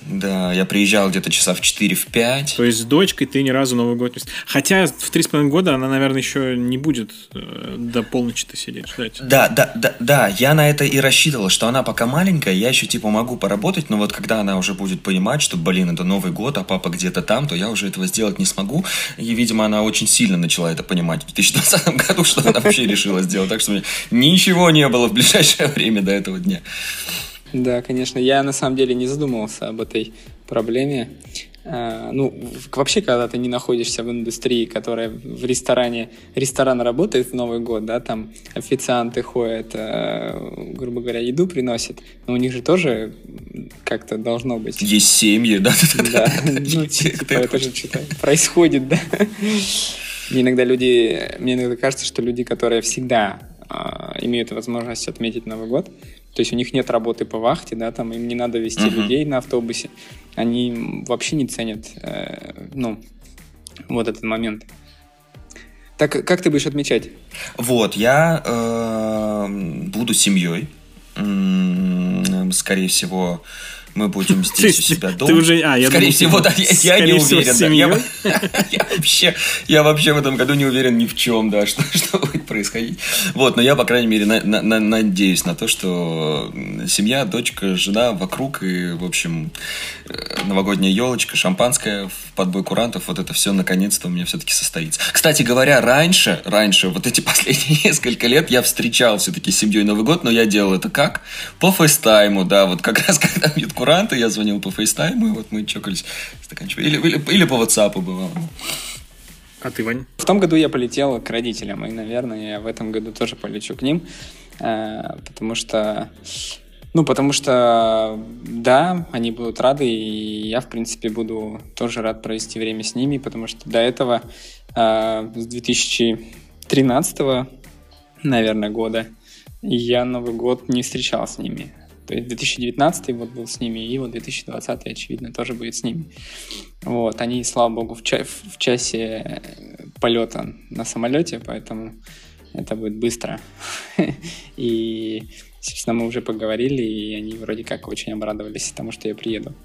Да, я приезжал где-то часа в 4 в 5. То есть с дочкой ты ни разу Новый год не... Хотя в 3,5 года она, наверное, еще не будет э, до полночи-то сидеть, ждать. Да, да, да, да, я на это и рассчитывал, что она пока маленькая, я еще типа могу поработать, но вот когда она уже будет понимать, что, блин, это Новый год, а папа где-то там, то я уже этого сделать не смогу. И, видимо, она очень сильно начала это понимать в 2020 году, что она вообще решила сделать. Так что ничего не было в ближайшее время до этого дня. Да, конечно. Я на самом деле не задумывался об этой проблеме. А, ну, вообще, когда ты не находишься в индустрии, которая в ресторане, ресторан работает в Новый год, да, там официанты ходят, а, грубо говоря, еду приносят, но у них же тоже как-то должно быть. Есть семьи, да? Да, ну, типа, это же что-то происходит, да. иногда люди, мне иногда кажется, что люди, которые всегда а, имеют возможность отметить Новый год, то есть у них нет работы по вахте, да, там им не надо вести uh-huh. людей на автобусе. Они вообще не ценят, э, ну, вот этот момент. Так как ты будешь отмечать? Вот, я э, буду семьей. Скорее всего, мы будем здесь у себя дома. Ты уже, а, я Скорее думал, всего, да, я, я не уверен. Да, я, я, вообще, я вообще в этом году не уверен ни в чем, да, что, что будет происходить. Вот, но я, по крайней мере, на, на, на, надеюсь на то, что семья, дочка, жена вокруг, и, в общем, новогодняя елочка, шампанское, под бой курантов, вот это все наконец-то у меня все-таки состоится. Кстати говоря, раньше, раньше, вот эти последние несколько лет я встречал все-таки с семьей Новый год, но я делал это как? По фейстайму, да, вот как раз когда бьют куранты, я звонил по фейстайму, и вот мы чокались стаканчиком. Или, или, или по WhatsApp бывало. А ты, Вань? В том году я полетел к родителям, и, наверное, я в этом году тоже полечу к ним, э, потому что ну, потому что, да, они будут рады, и я, в принципе, буду тоже рад провести время с ними, потому что до этого, э, с 2013, наверное, года, я Новый год не встречал с ними. То есть 2019 вот был с ними, и вот 2020, очевидно, тоже будет с ними. Вот, они, слава богу, в, ча- в часе полета на самолете, поэтому это будет быстро. И Собственно, мы уже поговорили, и они вроде как очень обрадовались тому, что я приеду.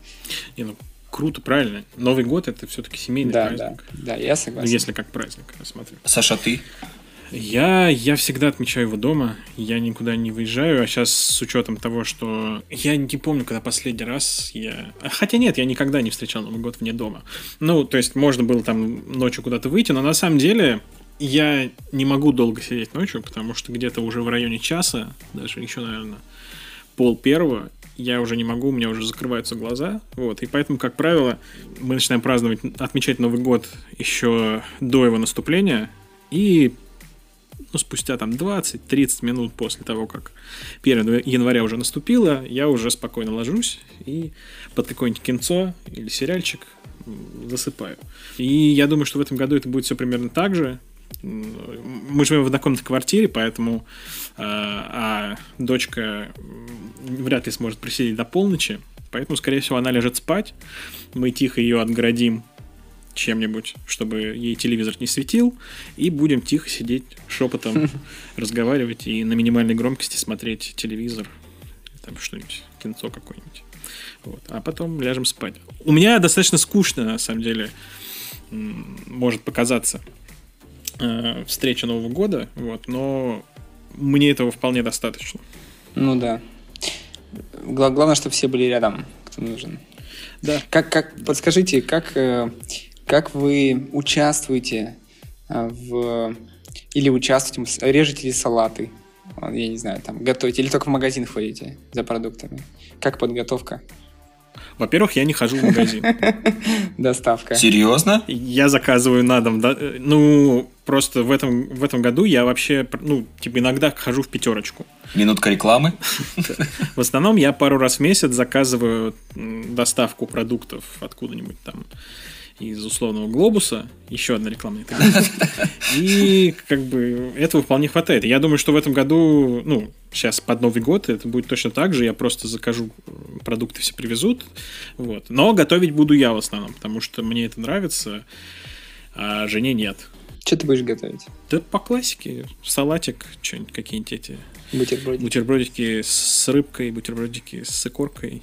Не, ну, круто, правильно. Новый год это все-таки семейный да, праздник. Да, да, я согласен. Ну, если как праздник рассматривать. Саша, ты? Я, я всегда отмечаю его дома, я никуда не выезжаю, а сейчас с учетом того, что я не помню, когда последний раз я... Хотя нет, я никогда не встречал Новый год вне дома. Ну, то есть можно было там ночью куда-то выйти, но на самом деле я не могу долго сидеть ночью, потому что где-то уже в районе часа, даже еще, наверное, пол первого, я уже не могу, у меня уже закрываются глаза. Вот, и поэтому, как правило, мы начинаем праздновать, отмечать Новый год еще до его наступления. И ну, спустя там 20-30 минут после того, как 1 января уже наступило, я уже спокойно ложусь и под какое-нибудь кинцо или сериальчик засыпаю. И я думаю, что в этом году это будет все примерно так же мы живем в однокомнатной квартире, поэтому э, а дочка вряд ли сможет присидеть до полночи, поэтому, скорее всего, она лежит спать. Мы тихо ее отгородим чем-нибудь, чтобы ей телевизор не светил, и будем тихо сидеть шепотом, разговаривать и на минимальной громкости смотреть телевизор, там что-нибудь, кинцо какое-нибудь. Вот. А потом ляжем спать. У меня достаточно скучно, на самом деле, может показаться э, встреча Нового года, вот, но мне этого вполне достаточно. Ну да. Гла- главное, чтобы все были рядом, кто нужен. Да. Как, как, подскажите, как, э, как вы участвуете э, в... Или участвуете, режете ли салаты? Я не знаю, там, готовите, или только в магазин ходите за продуктами? Как подготовка? Во-первых, я не хожу в магазин. Доставка. Серьезно? Я заказываю на дом. Да? Ну, просто в этом, в этом году я вообще, ну, типа, иногда хожу в пятерочку. Минутка рекламы. В основном я пару раз в месяц заказываю доставку продуктов откуда-нибудь там из условного глобуса, еще одна рекламная И как бы этого вполне хватает. Я думаю, что в этом году, ну, сейчас под Новый год это будет точно так же. Я просто закажу продукты, все привезут. Вот. Но готовить буду я в основном, потому что мне это нравится, а жене нет. Что ты будешь готовить? Да по классике. Салатик, что-нибудь, какие-нибудь эти... Бутербродики. Бутербродики с рыбкой, бутербродики с икоркой.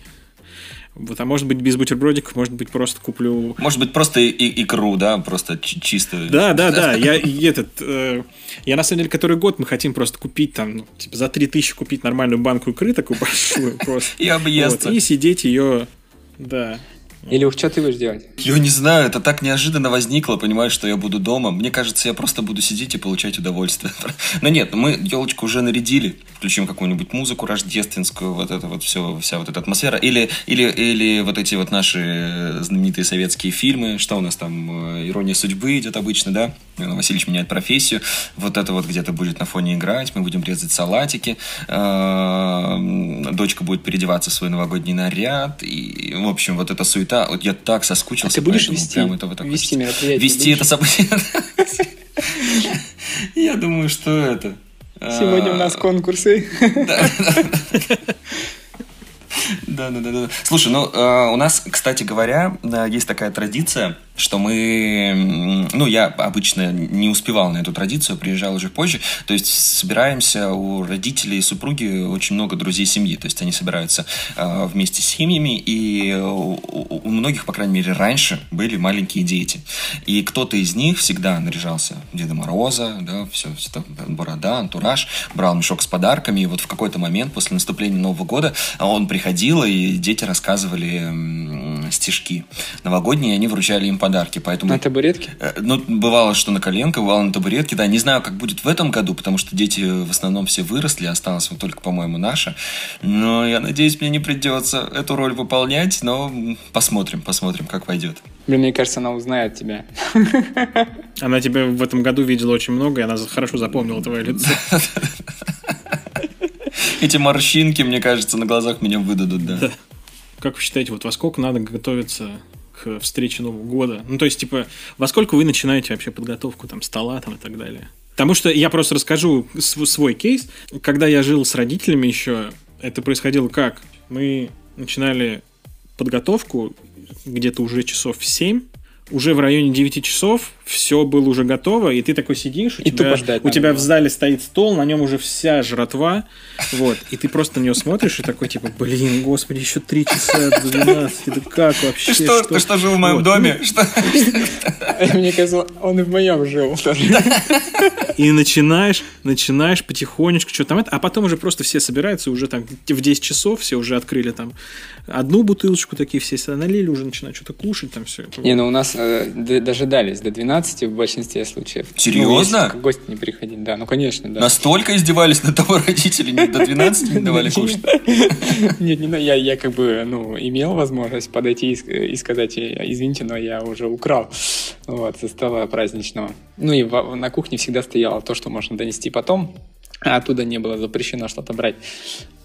Вот, а может быть без бутербродиков, может быть просто куплю... Может быть просто и икру, да, просто чисто. Да, да, да. Я этот, э, я на самом деле который год мы хотим просто купить там, ну, типа за 3000 купить нормальную банку икры такую большую просто. И объесться. Вот, и сидеть ее, да, или уж что ты будешь делать? Я не знаю, это так неожиданно возникло, понимаешь, что я буду дома. Мне кажется, я просто буду сидеть и получать удовольствие. Но нет, мы елочку уже нарядили. Включим какую-нибудь музыку рождественскую, вот это вот все, вся вот эта атмосфера. Или, или, или вот эти вот наши знаменитые советские фильмы. Что у нас там? Э, Ирония судьбы идет обычно, да? Васильевич меняет профессию. Вот это вот где-то будет на фоне играть. Мы будем резать салатики. Э, дочка будет переодеваться в свой новогодний наряд. И, в общем, вот эта суета да, вот я так соскучился. А ты будешь вести, этого так вести мероприятие? Вести это событие. Я думаю, что это... Сегодня у нас а, конкурсы. Да, да, да, да. Слушай, ну э, у нас, кстати говоря, э, есть такая традиция, что мы, ну я обычно не успевал на эту традицию, приезжал уже позже, то есть собираемся у родителей и супруги очень много друзей семьи, то есть они собираются э, вместе с семьями, и у, у многих, по крайней мере, раньше были маленькие дети, и кто-то из них всегда наряжался Деда Мороза, да, все, все там, борода, антураж, брал мешок с подарками, и вот в какой-то момент после наступления Нового года он приходил, и дети рассказывали стишки новогодние, и они вручали им подарки, поэтому... На табуретке? Ну, бывало, что на коленках, бывало на табуретке, да. Не знаю, как будет в этом году, потому что дети в основном все выросли, осталась вот только, по-моему, наша. Но я надеюсь, мне не придется эту роль выполнять, но посмотрим, посмотрим, как пойдет. Блин, мне кажется, она узнает тебя. Она тебя в этом году видела очень много, и она хорошо запомнила твое лицо. Эти морщинки, мне кажется, на глазах меня выдадут, да. Как вы считаете, вот во сколько надо готовиться к встрече Нового года? Ну, то есть, типа, во сколько вы начинаете вообще подготовку там стола там и так далее? Потому что я просто расскажу свой кейс. Когда я жил с родителями еще, это происходило как? Мы начинали подготовку где-то уже часов в 7, уже в районе 9 часов все было уже готово, и ты такой сидишь, у и тебя, ждать у тебя в зале стоит стол, на нем уже вся жратва, вот, и ты просто на нее смотришь и такой, типа, блин, господи, еще 3 часа до 12, это как вообще? Ты что, что? ты что, жил в моем вот. доме? Что? Мне казалось, он и в моем жил тоже. И начинаешь, начинаешь потихонечку что там это, а потом уже просто все собираются, уже там в 10 часов все уже открыли там одну бутылочку, такие все налили, уже начинают что-то кушать, там все. Не, ну у нас э, дожидались до 12 в большинстве случаев. Серьезно? Ну, гости не приходили, да, ну конечно, да. Настолько издевались над тобой родители, до 12 не давали кушать? Нет, не, я, я как бы, ну, имел возможность подойти и сказать, извините, но я уже украл, вот, со стола праздничного. Ну и на кухне всегда стояло то, что можно донести потом, а оттуда не было запрещено что-то брать.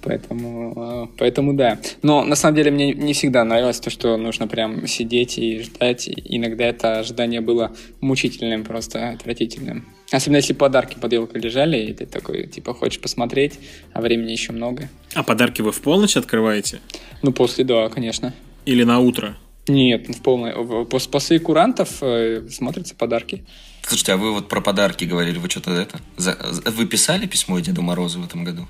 Поэтому, э, поэтому да. Но на самом деле мне не всегда нравилось то, что нужно прям сидеть и ждать. Иногда это ожидание было мучительным, просто отвратительным. Особенно если подарки под елкой лежали, и ты такой, типа, хочешь посмотреть, а времени еще много. А подарки вы в полночь открываете? Ну, после, да, конечно. Или на утро? Нет, в полной. После курантов э, смотрятся подарки. Слушайте, а вы вот про подарки говорили, вы что-то это... Вы писали письмо Деду Морозу в этом году?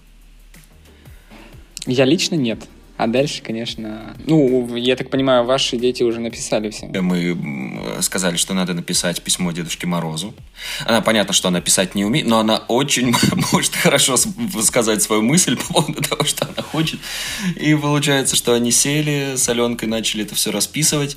Я лично нет. А дальше, конечно... Ну, я так понимаю, ваши дети уже написали все. Мы сказали, что надо написать письмо Дедушке Морозу. Она, понятно, что она писать не умеет, но она очень может хорошо сказать свою мысль по поводу того, что она хочет. И получается, что они сели с Аленкой, начали это все расписывать,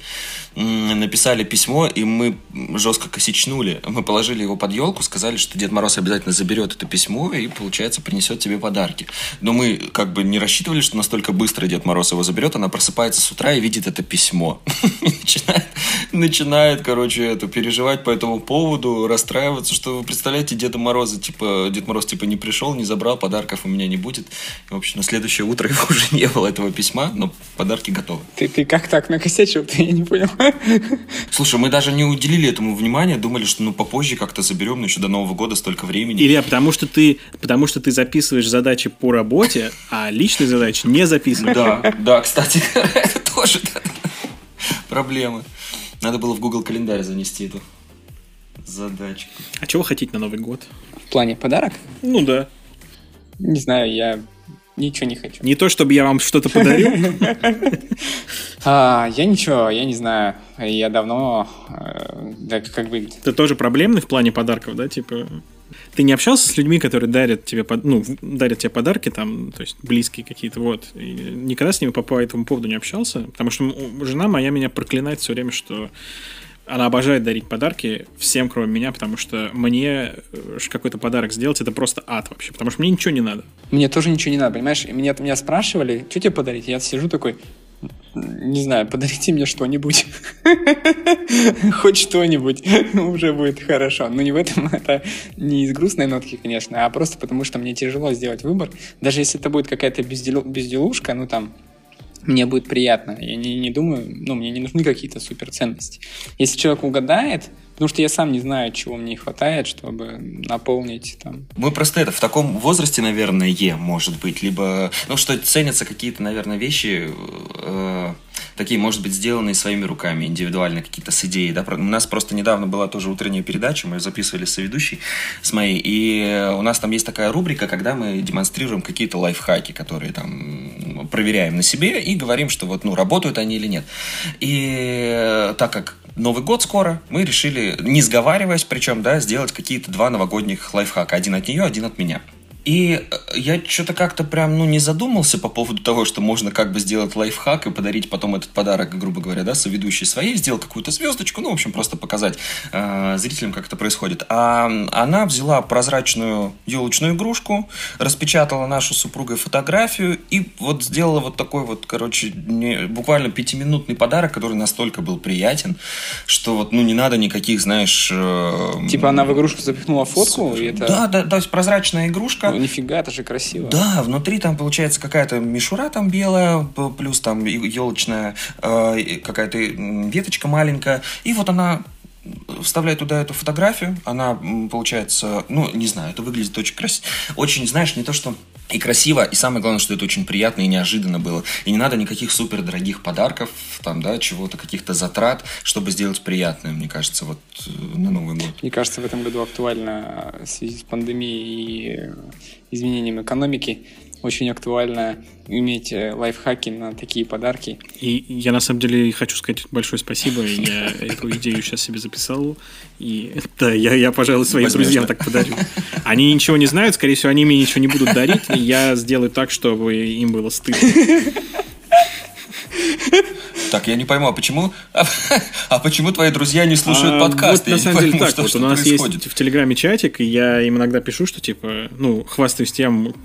написали письмо, и мы жестко косичнули. Мы положили его под елку, сказали, что Дед Мороз обязательно заберет это письмо и, получается, принесет тебе подарки. Но мы как бы не рассчитывали, что настолько быстро Дед Мороз его заберет, она просыпается с утра и видит это письмо. начинает, начинает, короче, это, переживать по этому поводу, расстраиваться, что вы представляете, Деда Мороза, типа, Дед Мороз, типа, не пришел, не забрал, подарков у меня не будет. И, в общем, на следующее утро его уже не было, этого письма, но подарки готовы. Ты, ты как так накосячил? Ты, я не понял. Слушай, мы даже не уделили этому внимания, думали, что ну попозже как-то заберем, но еще до Нового года столько времени. Илья, потому что ты, потому что ты записываешь задачи по работе, а личные задачи не записываешь. Да, да, кстати, это тоже проблема. Надо было в Google календарь занести эту задачку. А чего хотите на Новый год? В плане подарок? Ну да. Не знаю, я ничего не хочу. Не то, чтобы я вам что-то подарил. А, я ничего, я не знаю. Я давно, э, да, как бы... Ты тоже проблемный в плане подарков, да, типа? Ты не общался с людьми, которые дарят тебе, ну, дарят тебе подарки, там, то есть близкие какие-то, вот. И никогда с ними по, по этому поводу не общался, потому что жена моя меня проклинает все время, что она обожает дарить подарки всем, кроме меня, потому что мне э, какой-то подарок сделать это просто ад вообще, потому что мне ничего не надо. Мне тоже ничего не надо, понимаешь? Меня, меня спрашивали, что тебе подарить? Я сижу такой, не знаю, подарите мне что-нибудь. Хоть что-нибудь уже будет хорошо. Но не в этом, это не из грустной нотки, конечно, а просто потому, что мне тяжело сделать выбор. Даже если это будет какая-то безделушка, ну там, мне будет приятно. Я не, не думаю, ну, мне не нужны какие-то суперценности. Если человек угадает, потому что я сам не знаю, чего мне хватает, чтобы наполнить там. Мы просто это в таком возрасте, наверное, может быть, либо, ну, что ценятся какие-то, наверное, вещи, э, такие, может быть, сделанные своими руками, индивидуально какие-то с идеей, да. У нас просто недавно была тоже утренняя передача, мы записывали с ведущей, с моей, и у нас там есть такая рубрика, когда мы демонстрируем какие-то лайфхаки, которые там проверяем на себе и говорим, что вот, ну, работают они или нет. И так как Новый год скоро, мы решили, не сговариваясь причем, да, сделать какие-то два новогодних лайфхака. Один от нее, один от меня. И э, я что-то как-то прям, ну, не задумался по поводу того, что можно как бы сделать лайфхак и подарить потом этот подарок, грубо говоря, да, соведущей своей, сделал какую-то звездочку, ну, в общем, просто показать э, зрителям, как это происходит. А она взяла прозрачную елочную игрушку, распечатала нашу супругой фотографию и вот сделала вот такой вот, короче, не, буквально пятиминутный подарок, который настолько был приятен, что вот, ну, не надо никаких, знаешь... Э, типа она в игрушку запихнула фотку? И это... Да, да, да, то есть прозрачная игрушка, ну, нифига, это же красиво. Да, внутри там получается какая-то мишура там белая, плюс там елочная э, какая-то веточка маленькая. И вот она вставляет туда эту фотографию, она получается, ну, не знаю, это выглядит очень красиво. Очень, знаешь, не то, что и красиво, и самое главное, что это очень приятно и неожиданно было. И не надо никаких супер дорогих подарков, там, да, чего-то, каких-то затрат, чтобы сделать приятное, мне кажется, вот э, на Новый год. Мне кажется, в этом году актуально в связи с пандемией и изменением экономики очень актуально иметь э, лайфхаки на такие подарки. И я на самом деле хочу сказать большое спасибо. Я эту идею сейчас себе записал. И да, я, я пожалуй, своим Возможно. друзьям так подарю. Они ничего не знают, скорее всего, они мне ничего не будут дарить. И я сделаю так, чтобы им было стыдно. Так, я не пойму, а почему, а, а почему твои друзья не слушают а, подкасты? Вот, на самом деле пойму, так, что, вот что у нас происходит. есть в Телеграме чатик, и я им иногда пишу, что типа, ну, хвастаюсь тем,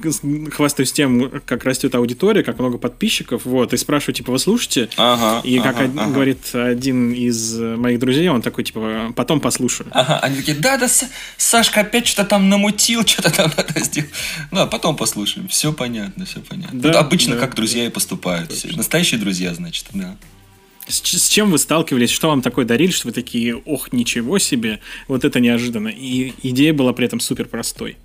хвастаюсь тем, как растет аудитория, как много подписчиков, вот, и спрашиваю, типа, вы слушаете? Ага, и ага, как ага. говорит один из моих друзей, он такой, типа, потом послушаю. Ага, они такие, да-да, Сашка опять что-то там намутил, что-то там это сделал. Ну, а потом послушаем. Все понятно, все понятно. Да, обычно да, как друзья да, и поступают. Настоящие друзья, значит, да. С, с чем вы сталкивались? Что вам такое дарили, что вы такие, ох, ничего себе, вот это неожиданно. И идея была при этом супер простой.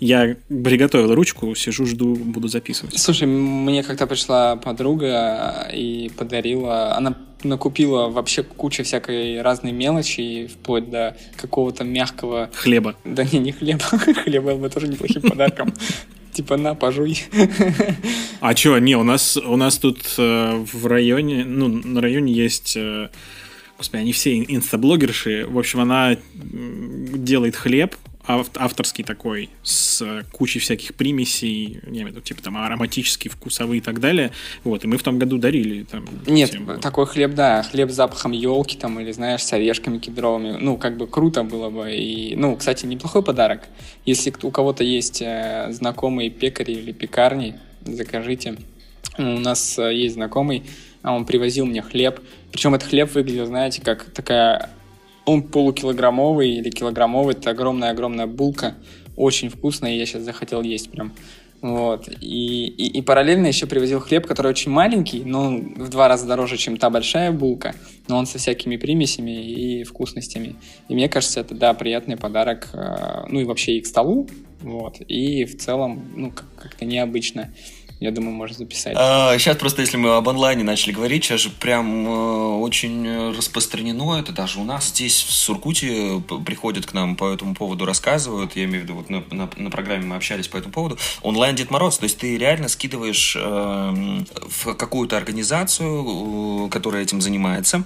Я приготовил ручку, сижу, жду, буду записывать. Слушай, мне как-то пришла подруга и подарила... Она накупила вообще кучу всякой разной мелочи, вплоть до какого-то мягкого... Хлеба. Да не, не хлеба. Хлеб был бы тоже неплохим подарком. Типа, на, пожуй. А чё, не, у нас, у нас тут э, в районе, ну, на районе есть... Э, господи, они все инстаблогерши. В общем, она делает хлеб, авторский такой, с кучей всяких примесей, я имею в виду, типа там ароматические, вкусовые и так далее. Вот, и мы в том году дарили там. Нет, всем. такой хлеб, да, хлеб с запахом елки там, или, знаешь, с орешками кедровыми. Ну, как бы круто было бы. И, ну, кстати, неплохой подарок. Если у кого-то есть э, знакомые пекари или пекарни, закажите. У нас э, есть знакомый, а он привозил мне хлеб. Причем этот хлеб выглядел, знаете, как такая он полукилограммовый или килограммовый, это огромная-огромная булка, очень вкусная, я сейчас захотел есть прям. Вот. И, и, и параллельно еще привозил хлеб, который очень маленький, но в два раза дороже, чем та большая булка, но он со всякими примесями и вкусностями. И мне кажется, это, да, приятный подарок, э, ну и вообще и к столу, вот, и в целом, ну, как-то необычно я думаю, можно записать. А, сейчас просто, если мы об онлайне начали говорить, сейчас же прям э, очень распространено это даже у нас. Здесь в Суркуте приходят к нам по этому поводу, рассказывают, я имею в виду, вот на, на, на программе мы общались по этому поводу, онлайн Дед Мороз, то есть ты реально скидываешь э, в какую-то организацию, э, которая этим занимается,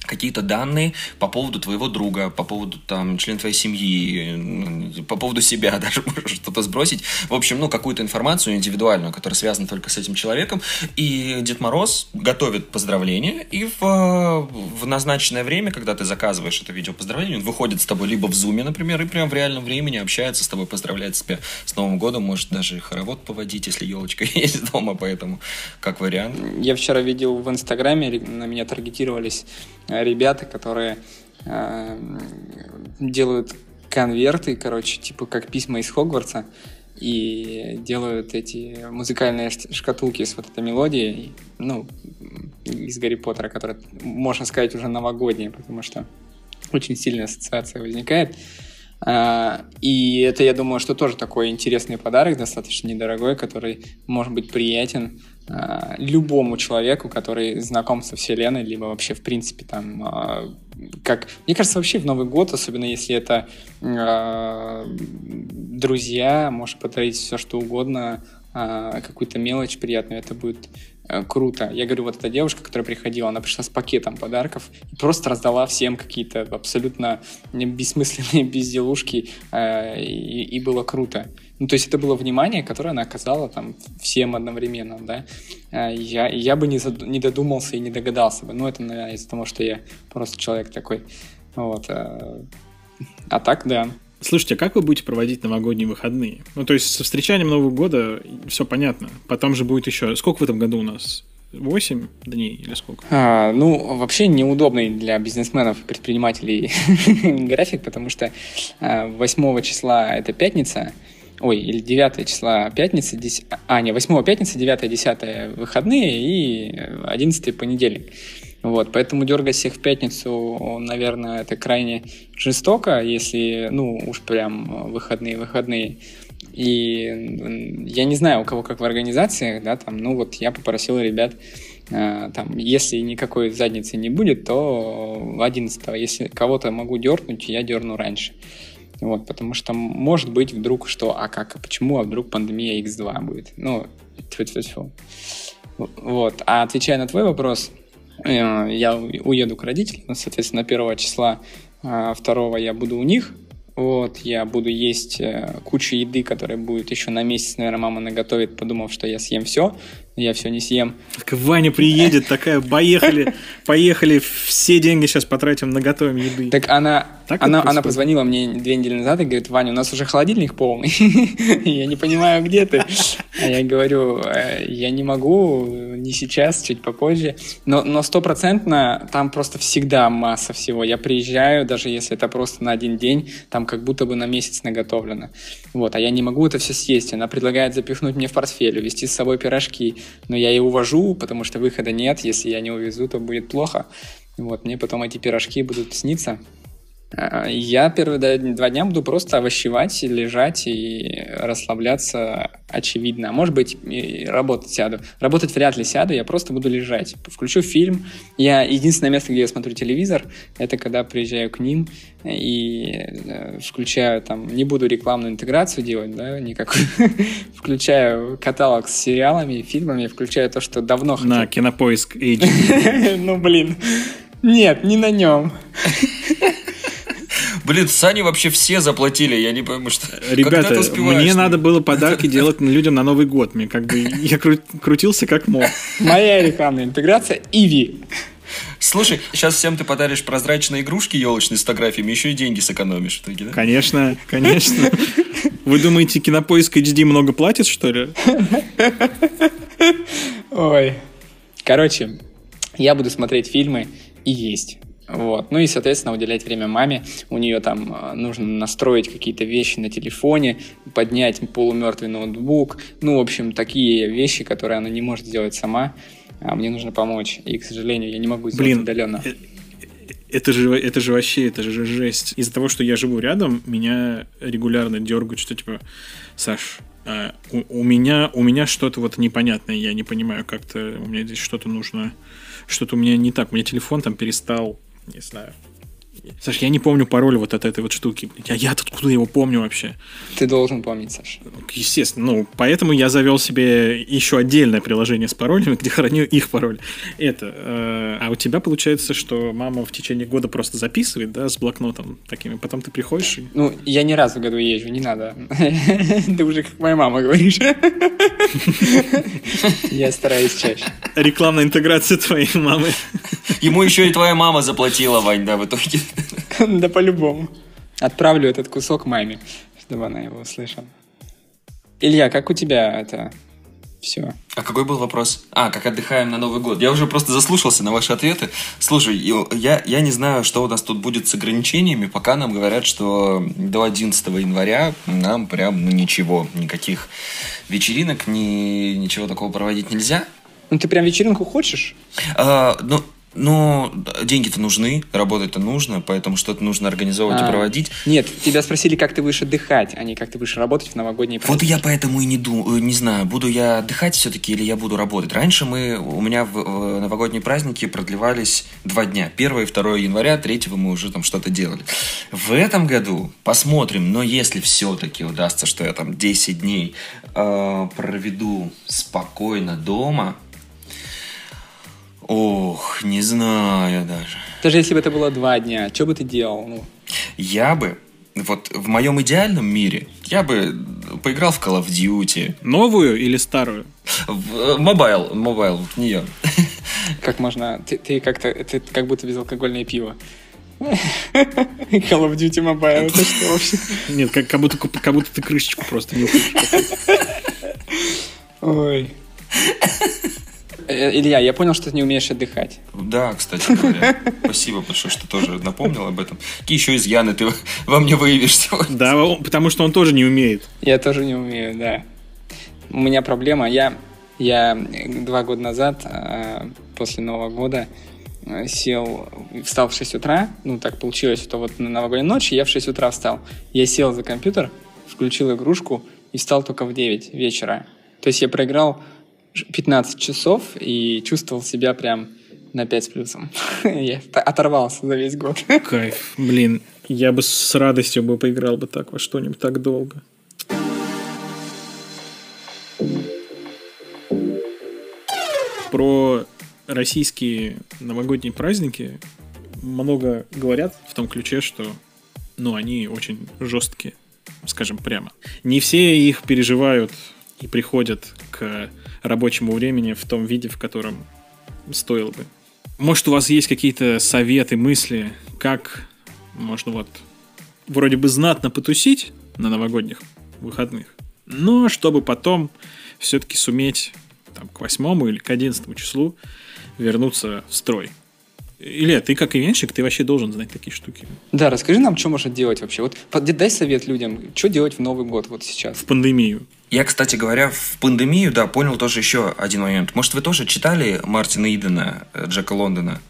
какие-то данные по поводу твоего друга, по поводу там члена твоей семьи, по поводу себя даже можешь что-то сбросить. В общем, ну, какую-то информацию индивидуальную, которая связана только с этим человеком. И Дед Мороз готовит поздравления, и в, в назначенное время, когда ты заказываешь это видео поздравления, он выходит с тобой либо в зуме, например, и прям в реальном времени общается с тобой, поздравляет тебя с Новым годом, может даже хоровод поводить, если елочка есть дома, поэтому как вариант. Я вчера видел в Инстаграме, на меня таргетировались ребята, которые э, делают конверты, короче, типа как письма из Хогвартса, и делают эти музыкальные шкатулки с вот этой мелодией, ну, из Гарри Поттера, которая, можно сказать, уже новогодняя, потому что очень сильная ассоциация возникает. А, и это, я думаю, что тоже такой интересный подарок, достаточно недорогой, который может быть приятен любому человеку, который знаком со Вселенной, либо вообще, в принципе, там, а, как... Мне кажется, вообще в Новый год, особенно если это друзья, можешь подарить все, что угодно, какую-то мелочь приятную, это будет Э, круто. Я говорю, вот эта девушка, которая приходила, она пришла с пакетом подарков и просто раздала всем какие-то абсолютно бессмысленные безделушки, э, и, и было круто. Ну, то есть это было внимание, которое она оказала там всем одновременно, да. Э, я, я бы не, зад, не додумался и не догадался бы. Ну, это, наверное, из-за того, что я просто человек такой. Вот. А так, да. Слушайте, а как вы будете проводить новогодние выходные? Ну, то есть со встречанием Нового года все понятно. Потом же будет еще... Сколько в этом году у нас? 8 дней или сколько? А, ну, вообще неудобный для бизнесменов и предпринимателей график, потому что 8 а, числа это пятница, ой, или 9 числа пятница, 10, а, не, 8 пятница, 9 10 выходные и 11 понедельник. Вот, поэтому дергать всех в пятницу, наверное, это крайне жестоко, если, ну, уж прям выходные-выходные. И я не знаю, у кого как в организациях, да, там, ну вот я попросил ребят, э, там, если никакой задницы не будет, то 11 Если кого-то могу дернуть, я дерну раньше. Вот, потому что может быть вдруг что, а как, а почему, а вдруг пандемия X2 будет. Ну, тьфу -тьфу -тьфу. Вот. А отвечая на твой вопрос, Э, я уеду к родителям, соответственно, 1 числа, 2 а, я буду у них, вот, я буду есть э, кучу еды, которая будет еще на месяц, наверное, мама наготовит, подумав, что я съем все я все не съем. Так Ваня приедет, такая, поехали, поехали, все деньги сейчас потратим на готовим еды. Так она, так она, она позвонила мне две недели назад и говорит, Ваня, у нас уже холодильник полный, я не понимаю, где ты. А я говорю, «Э, я не могу, не сейчас, чуть попозже, но но стопроцентно там просто всегда масса всего. Я приезжаю, даже если это просто на один день, там как будто бы на месяц наготовлено. Вот, а я не могу это все съесть. Она предлагает запихнуть мне в портфель, увезти с собой пирожки но я и увожу, потому что выхода нет. Если я не увезу, то будет плохо. Вот, мне потом эти пирожки будут сниться. А, я первые два дня буду просто овощевать, лежать и расслабляться, очевидно. Может быть, работать сяду. Работать вряд ли сяду, я просто буду лежать. Включу фильм. Я единственное место, где я смотрю телевизор, это когда приезжаю к ним и э, включаю там, не буду рекламную интеграцию делать, да, никакую. включаю каталог с сериалами, фильмами, включаю то, что давно хотел. На Кинопоиск HD. Ну, блин. Нет, не на нем. Блин, Сани вообще все заплатили, я не пойму, что... Ребята, мне надо было подарки делать людям на Новый год. Мне как бы я крутился как мог. Моя рекламная интеграция Иви. Слушай, сейчас всем ты подаришь прозрачные игрушки елочные с фотографиями, еще и деньги сэкономишь в итоге, да? Конечно, конечно. Вы думаете, Кинопоиск HD много платит, что ли? Ой. Короче, я буду смотреть фильмы и есть. Вот. Ну и, соответственно, уделять время маме. У нее там э, нужно настроить какие-то вещи на телефоне, поднять полумертвый ноутбук. Ну, в общем, такие вещи, которые она не может сделать сама. А мне нужно помочь. И, к сожалению, я не могу сделать Блин, удаленно. Э, это же, это же вообще, это же жесть. Из-за того, что я живу рядом, меня регулярно дергают, что типа, Саш, а, у, у меня, у меня что-то вот непонятное, я не понимаю, как-то у меня здесь что-то нужно, что-то у меня не так, у меня телефон там перестал не знаю. Саш, я не помню пароль вот от этой вот штуки. Я, я откуда его помню вообще? Ты должен помнить, Саш. Естественно. Ну, поэтому я завел себе еще отдельное приложение с паролями, где храню их пароль. Это. Э, а у тебя получается, что мама в течение года просто записывает, да, с блокнотом такими. Потом ты приходишь и... Ну, я не раз в году езжу, не надо. Ты уже как моя мама говоришь. Я стараюсь чаще. Рекламная интеграция твоей мамы. Ему еще и твоя мама заплатила, Вань, да, в итоге. Да по-любому. Отправлю этот кусок маме, чтобы она его услышала. Илья, как у тебя это все? А какой был вопрос? А, как отдыхаем на Новый год. Я уже просто заслушался на ваши ответы. Слушай, я, я не знаю, что у нас тут будет с ограничениями, пока нам говорят, что до 11 января нам прям ну, ничего, никаких вечеринок, ни, ничего такого проводить нельзя. Ну, ты прям вечеринку хочешь? А, ну, но деньги-то нужны, работать-то нужно, поэтому что-то нужно организовывать а, и проводить. Нет, тебя спросили, как ты будешь отдыхать, а не как ты будешь работать в новогодние праздники. Вот я поэтому и не думаю, не знаю, буду я отдыхать все-таки или я буду работать. Раньше мы, у меня в, в новогодние праздники продлевались два дня. 1 и 2 января, 3 мы уже там что-то делали. В этом году посмотрим, но если все-таки удастся, что я там 10 дней э, проведу спокойно дома, Ох, не знаю даже. Даже если бы это было два дня, что бы ты делал? Ну, Я бы, вот в моем идеальном мире, я бы поиграл в Call of Duty. Новую или старую? В э, Mobile, Mobile, в нее. как можно... Ты, ты как-то... Ты как будто безалкогольное пиво. Call of Duty Mobile, это что вообще? Нет, как, как, будто, как будто ты крышечку просто не Ой. Э, Илья, я понял, что ты не умеешь отдыхать. Да, кстати говоря. Спасибо большое, что тоже напомнил об этом. Какие еще изъяны ты во мне выявишь сегодня? Да, потому что он тоже не умеет. Я тоже не умею, да. У меня проблема. Я, я два года назад, э, после Нового года, э, сел, встал в 6 утра. Ну, так получилось, что вот на новогодней ночи я в 6 утра встал. Я сел за компьютер, включил игрушку и встал только в 9 вечера. То есть я проиграл 15 часов и чувствовал себя прям на 5 с плюсом. Я оторвался за весь год. Кайф. Блин, я бы с радостью бы поиграл бы так во что-нибудь так долго. Про российские новогодние праздники много говорят в том ключе, что ну, они очень жесткие, скажем прямо. Не все их переживают и приходят к рабочему времени в том виде, в котором стоило бы. Может, у вас есть какие-то советы, мысли, как можно вот вроде бы знатно потусить на новогодних выходных, но чтобы потом все-таки суметь там, к 8 или к 11 числу вернуться в строй. Илья, ты как ивенщик, ты вообще должен знать такие штуки. Да, расскажи нам, что можно делать вообще. Вот дай совет людям, что делать в Новый год вот сейчас. В пандемию. Я, кстати говоря, в пандемию, да, понял тоже еще один момент. Может, вы тоже читали Мартина Идена, э, Джека Лондона?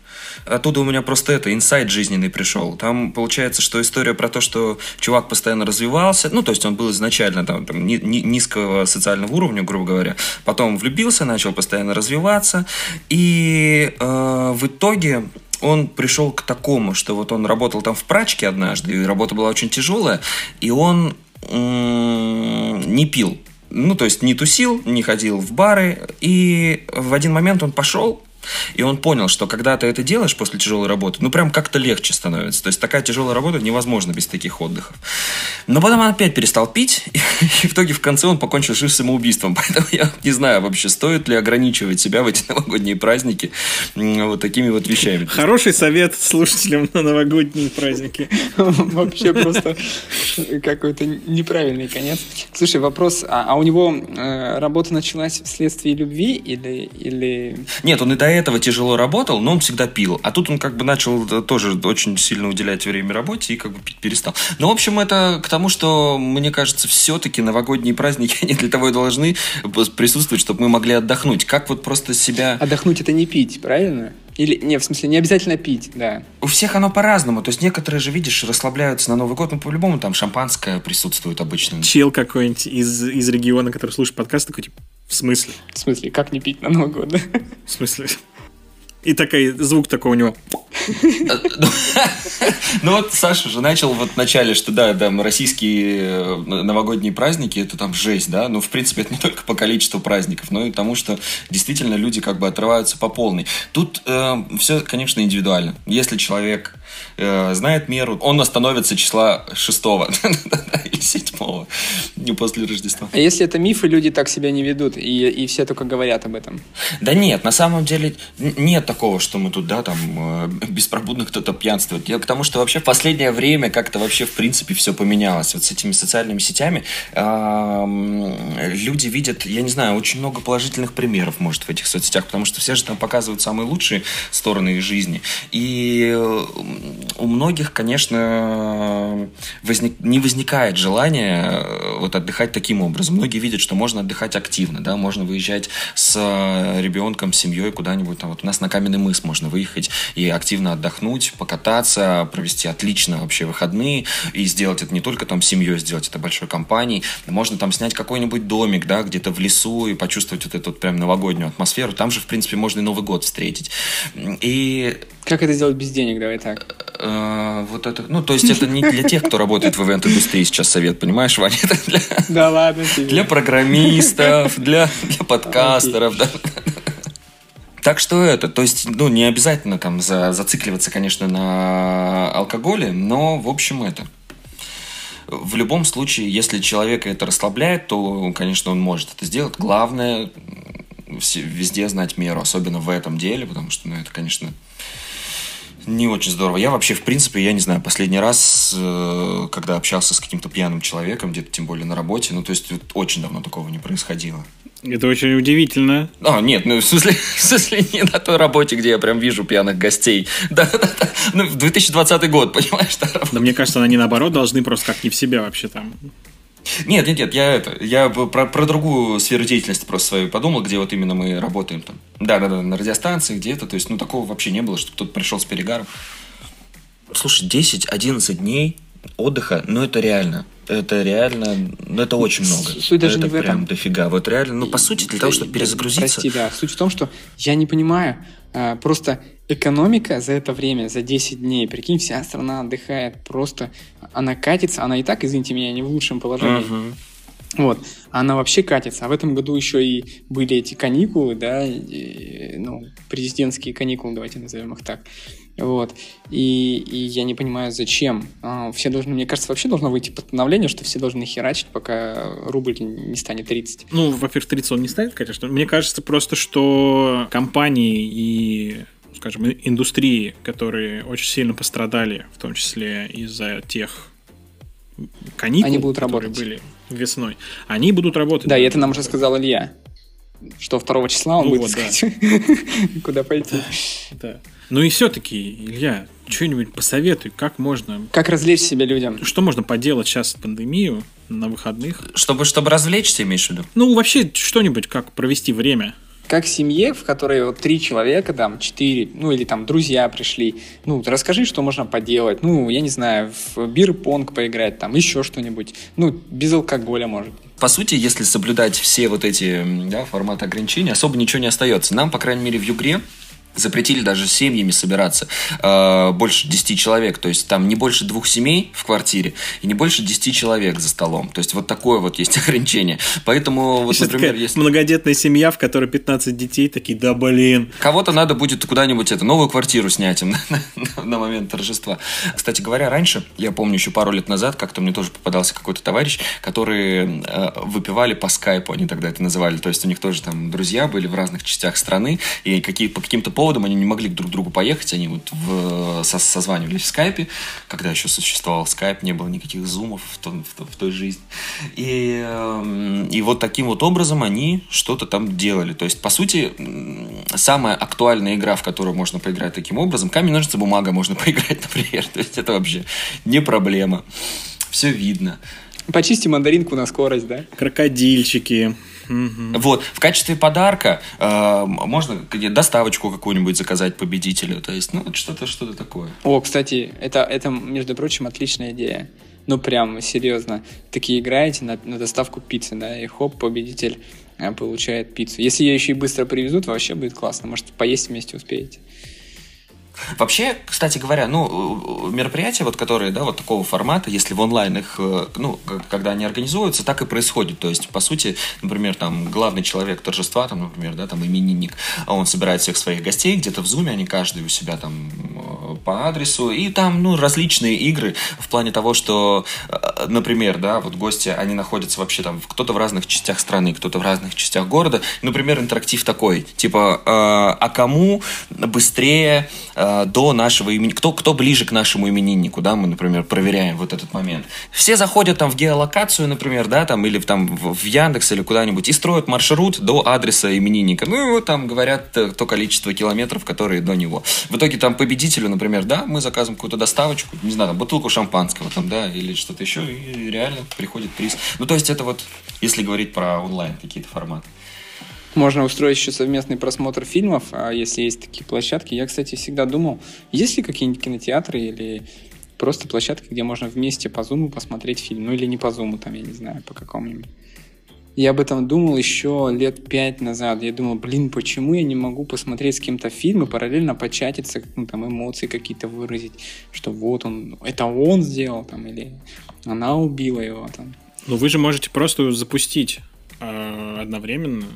Оттуда у меня просто это, инсайт жизненный пришел. Там получается, что история про то, что чувак постоянно развивался, ну, то есть он был изначально там, там, ни- ни- низкого социального уровня, грубо говоря, потом влюбился, начал постоянно развиваться, и э, в итоге он пришел к такому, что вот он работал там в прачке однажды, и работа была очень тяжелая, и он не пил. Ну, то есть не тусил, не ходил в бары. И в один момент он пошел, и он понял, что когда ты это делаешь после тяжелой работы, ну, прям как-то легче становится. То есть такая тяжелая работа невозможна без таких отдыхов. Но потом он опять перестал пить, и в итоге в конце он покончил жизнь самоубийством. Поэтому я не знаю вообще, стоит ли ограничивать себя в эти новогодние праздники вот такими вот вещами. Хороший совет слушателям на новогодние праздники. Вообще просто какой-то неправильный конец. Слушай, вопрос, а, а у него э, работа началась вследствие любви или... или... Нет, он и до этого тяжело работал, но он всегда пил. А тут он как бы начал э, тоже очень сильно уделять время работе и как бы пить перестал. Ну, в общем, это к тому, что, мне кажется, все-таки новогодние праздники, они для того и должны присутствовать, чтобы мы могли отдохнуть. Как вот просто себя... Отдохнуть это не пить, правильно? Или, не, в смысле, не обязательно пить, да. У всех оно по-разному. То есть некоторые же, видишь, расслабляются на Новый год. Ну, по-любому там шампанское присутствует обычно. Чел какой-нибудь из, из региона, который слушает подкаст, такой, типа, в смысле? В смысле, как не пить на Новый год, да? В смысле? И такой звук такой у него. Ну вот Саша же начал вот в начале, что да, там российские э, новогодние праздники, это там жесть, да, ну в принципе это не только по количеству праздников, но и тому, что действительно люди как бы отрываются по полной. Тут все, конечно, индивидуально. Если человек э, знает меру, он остановится числа шестого или седьмого, не после Рождества. А если это мифы, люди так себя не ведут, и, и все только говорят об этом. Да нет, на самом деле нет такого, что мы тут, да, там, э, беспробудно кто-то пьянствует. Я к тому, что вообще в последнее время как-то вообще, в принципе, все поменялось. Вот с этими социальными сетями люди видят, я не знаю, очень много положительных примеров, может, в этих соцсетях, потому что все же там показывают самые лучшие стороны их жизни. И э, у многих, конечно, возник- не возникает желания э, вот отдыхать таким образом. Многие видят, что можно отдыхать активно, да, можно выезжать с э, ребенком, с семьей куда-нибудь. Там, вот у нас на Каменный мыс можно выехать и активно отдохнуть, покататься, провести отлично вообще выходные и сделать это не только там семьей, сделать это большой компанией. Можно там снять какой-нибудь домик, да, где-то в лесу и почувствовать вот эту вот прям новогоднюю атмосферу. Там же, в принципе, можно и Новый год встретить. И Как это сделать без денег, давай так. э, вот это, ну, то есть это не для тех, кто работает в ивент-индустрии сейчас совет, понимаешь, Ваня? Это для, Да ладно тебе. для программистов, для, для подкастеров, да. Так что это, то есть, ну, не обязательно там за, зацикливаться, конечно, на алкоголе, но, в общем, это. В любом случае, если человека это расслабляет, то, конечно, он может это сделать. Главное везде знать меру, особенно в этом деле, потому что, ну, это, конечно, не очень здорово. Я вообще, в принципе, я не знаю, последний раз, э, когда общался с каким-то пьяным человеком, где-то тем более на работе, ну, то есть, очень давно такого не происходило. Это очень удивительно. А, нет, ну, в смысле, в смысле, не на той работе, где я прям вижу пьяных гостей. Да, да, да. Ну, в 2020 год, понимаешь, да, Да мне кажется, они наоборот должны просто как не в себя вообще там. Нет, нет, нет, я это, я про, про другую сферу деятельности просто свою подумал, где вот именно мы работаем там. Да, да, да, на радиостанции где-то, то есть, ну, такого вообще не было, что кто-то пришел с перегаром. Слушай, 10-11 дней отдыха, ну, это реально. Это реально, ну, это очень много. Суть даже это не в этом. прям дофига. Вот реально, ну, по сути, для того, чтобы перезагрузиться... Прости, да. Суть в том, что я не понимаю, а, просто экономика за это время, за 10 дней, прикинь, вся страна отдыхает, просто она катится, она и так, извините меня, не в лучшем положении. Uh-huh. Вот, она вообще катится. А в этом году еще и были эти каникулы, да, и, ну, президентские каникулы, давайте назовем их так. Вот. И, и я не понимаю, зачем. А, все должны, мне кажется, вообще должно выйти постановление, что все должны херачить, пока рубль не станет 30. Ну, во-первых, 30 он не станет, конечно. Мне кажется просто, что компании и скажем, индустрии, которые очень сильно пострадали, в том числе из-за тех каникул, они будут которые работать. были весной, они будут работать. Да, и это нам уже сказал Илья, что 2 числа он Ну будет вот, да. искать, куда пойти. Да. Ну и все-таки, Илья, что-нибудь посоветуй, как можно, Как развлечь себя людям? что можно поделать сейчас в пандемию на выходных? Чтобы, чтобы развлечься, имеешь в виду? Ну, вообще, что-нибудь, как провести время. Как семье, в которой вот три человека, там, четыре, ну или там друзья пришли, ну, расскажи, что можно поделать. Ну, я не знаю, в бир-понг поиграть, там, еще что-нибудь. Ну, без алкоголя, может. По сути, если соблюдать все вот эти да, форматы ограничений, особо ничего не остается. Нам, по крайней мере, в Югре запретили даже семьями собираться э, больше 10 человек, то есть там не больше двух семей в квартире и не больше 10 человек за столом. То есть вот такое вот есть ограничение. Поэтому вот, Сейчас например, если многодетная семья, в которой 15 детей, такие, да блин. кого-то надо будет куда-нибудь это новую квартиру снять им на, на- на момент торжества. Кстати говоря, раньше, я помню еще пару лет назад, как-то мне тоже попадался какой-то товарищ, которые э, выпивали по скайпу, они тогда это называли. То есть у них тоже там друзья были в разных частях страны, и какие, по каким-то поводам они не могли друг к другу поехать, они вот в- со- созванивались в скайпе, когда еще существовал скайп, не было никаких зумов в, том- в в той жизни. И, эм, и вот таким вот образом они что-то там делали. То есть, по сути, самая актуальная игра, в которую можно поиграть таким образом, камень, ножницы, бумага можно поиграть, например. То есть, это вообще не проблема. Все видно. Почисти мандаринку на скорость, да? Крокодильчики. Мгм. Вот, в качестве подарка э, можно доставочку какую-нибудь заказать победителю. То есть, ну, что-то, что-то такое. О, кстати, это, это, между прочим, отличная идея. Ну, прям, серьезно. Такие играете на, на доставку пиццы, да, и хоп, победитель э, получает пиццу. Если ее еще и быстро привезут, вообще будет классно. Может, поесть вместе успеете. Вообще, кстати говоря, ну, э, мероприятия, вот которые, да, вот такого формата, если в онлайн их, э, ну, когда они организуются, так и происходит. То есть, по сути, например, там, главный человек торжества, там, например, да, там, именинник, а он собирает всех своих гостей где-то в зуме, они каждый у себя там э, по адресу, и там, ну, различные игры в плане того, что, например, да, вот гости, они находятся вообще там, кто-то в разных частях страны, кто-то в разных частях города, например, интерактив такой, типа, а кому быстрее до нашего имени, кто, кто ближе к нашему имениннику, да, мы, например, проверяем вот этот момент. Все заходят там в геолокацию, например, да, там, или там в Яндекс или куда-нибудь, и строят маршрут до адреса именинника. Ну, и вот там говорят э, то количество километров, которые до него. В итоге там победителю, например, да, мы заказываем какую-то доставочку, не знаю, там, бутылку шампанского там, да, или что-то еще, и реально приходит приз. Ну, то есть это вот, если говорить про онлайн какие-то форматы. Можно устроить еще совместный просмотр фильмов, а если есть такие площадки. Я, кстати, всегда думал, есть ли какие-нибудь кинотеатры или просто площадки, где можно вместе по зуму посмотреть фильм. Ну или не по зуму, там, я не знаю, по какому-нибудь. Я об этом думал еще лет пять назад. Я думал, блин, почему я не могу посмотреть с кем-то фильм и параллельно початиться, ну, там, эмоции какие-то выразить, что вот он, это он сделал, там, или она убила его, там. Ну, вы же можете просто запустить э, одновременно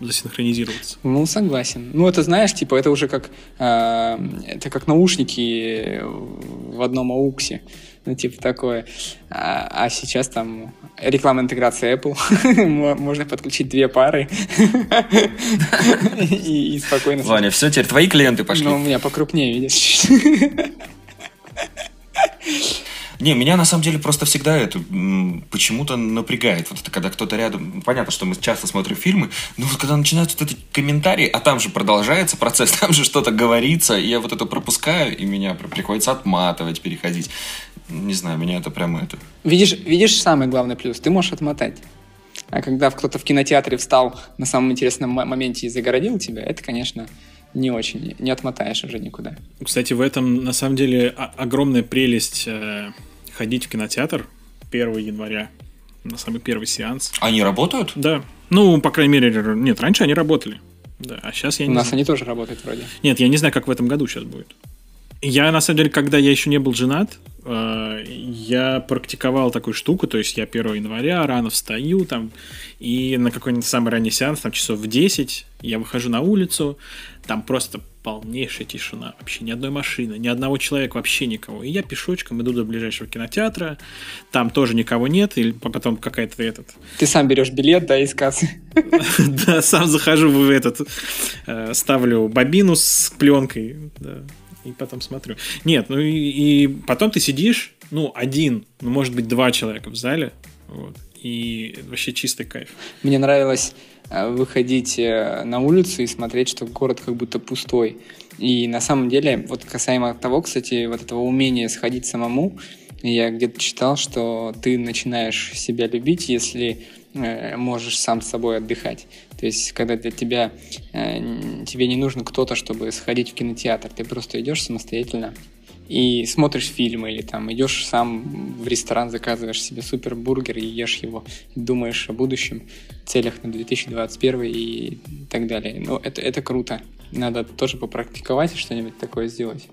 засинхронизироваться. Ну, согласен. Ну, это знаешь, типа, это уже как, э, это как наушники в одном ауксе. Ну, типа такое. А, а сейчас там реклама интеграции Apple. Можно подключить две пары. и, спокойно... Ваня, все, теперь твои клиенты пошли. Ну, у меня покрупнее, видишь. Не, меня на самом деле просто всегда это почему-то напрягает. Вот это когда кто-то рядом... Понятно, что мы часто смотрим фильмы, но вот когда начинаются вот эти комментарии, а там же продолжается процесс, там же что-то говорится, и я вот это пропускаю, и меня приходится отматывать, переходить. Не знаю, меня это прямо это... Видишь, видишь самый главный плюс? Ты можешь отмотать. А когда кто-то в кинотеатре встал на самом интересном моменте и загородил тебя, это, конечно, не очень, не отмотаешь уже никуда. Кстати, в этом на самом деле огромная прелесть э, ходить в кинотеатр 1 января на самый первый сеанс. Они работают? Да. Ну, по крайней мере, нет, раньше они работали. Да, а сейчас я не У нас знаю. они тоже работают вроде. Нет, я не знаю, как в этом году сейчас будет. Я, на самом деле, когда я еще не был женат, э, я практиковал такую штуку, то есть я 1 января рано встаю, там, и на какой-нибудь самый ранний сеанс, там, часов в 10, я выхожу на улицу, там просто полнейшая тишина, вообще ни одной машины, ни одного человека, вообще никого. И я пешочком иду до ближайшего кинотеатра, там тоже никого нет, или потом какая-то этот... Ты сам берешь билет, да, из кассы? Да, сам захожу в этот, э, ставлю бобину с пленкой, и потом смотрю. Нет, ну и, и потом ты сидишь, ну, один, ну, может быть, два человека в зале, вот, и вообще чистый кайф. Мне нравилось Э, выходить э, на улицу и смотреть, что город как будто пустой. И на самом деле, вот касаемо того, кстати, вот этого умения сходить самому, я где-то читал, что ты начинаешь себя любить, если э, можешь сам с собой отдыхать. То есть, когда для тебя, э, тебе не нужно кто-то, чтобы сходить в кинотеатр, ты просто идешь самостоятельно и смотришь фильмы, или там идешь сам в ресторан, заказываешь себе супербургер и ешь его, думаешь о будущем, целях на 2021 и так далее. Ну, это, это круто. Надо тоже попрактиковать и что-нибудь такое сделать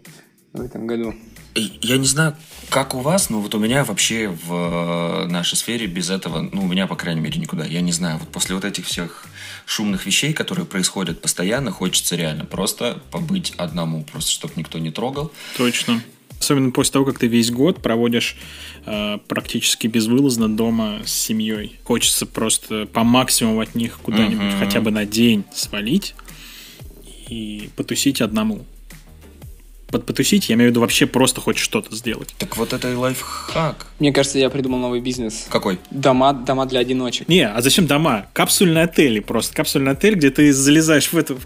в этом году. Я не знаю, как у вас, но вот у меня вообще в нашей сфере без этого, ну, у меня, по крайней мере, никуда. Я не знаю, вот после вот этих всех шумных вещей, которые происходят постоянно, хочется реально просто побыть одному, просто чтобы никто не трогал. Точно. Особенно после того, как ты весь год проводишь э, практически безвылазно дома с семьей. Хочется просто по максимуму от них куда-нибудь uh-huh. хотя бы на день свалить и потусить одному под потусить, я имею в виду вообще просто хоть что-то сделать. Так вот это и лайфхак. Мне кажется, я придумал новый бизнес. Какой? Дома, дома для одиночек. Не, а зачем дома? Капсульные отели просто. Капсульный отель, где ты залезаешь в эту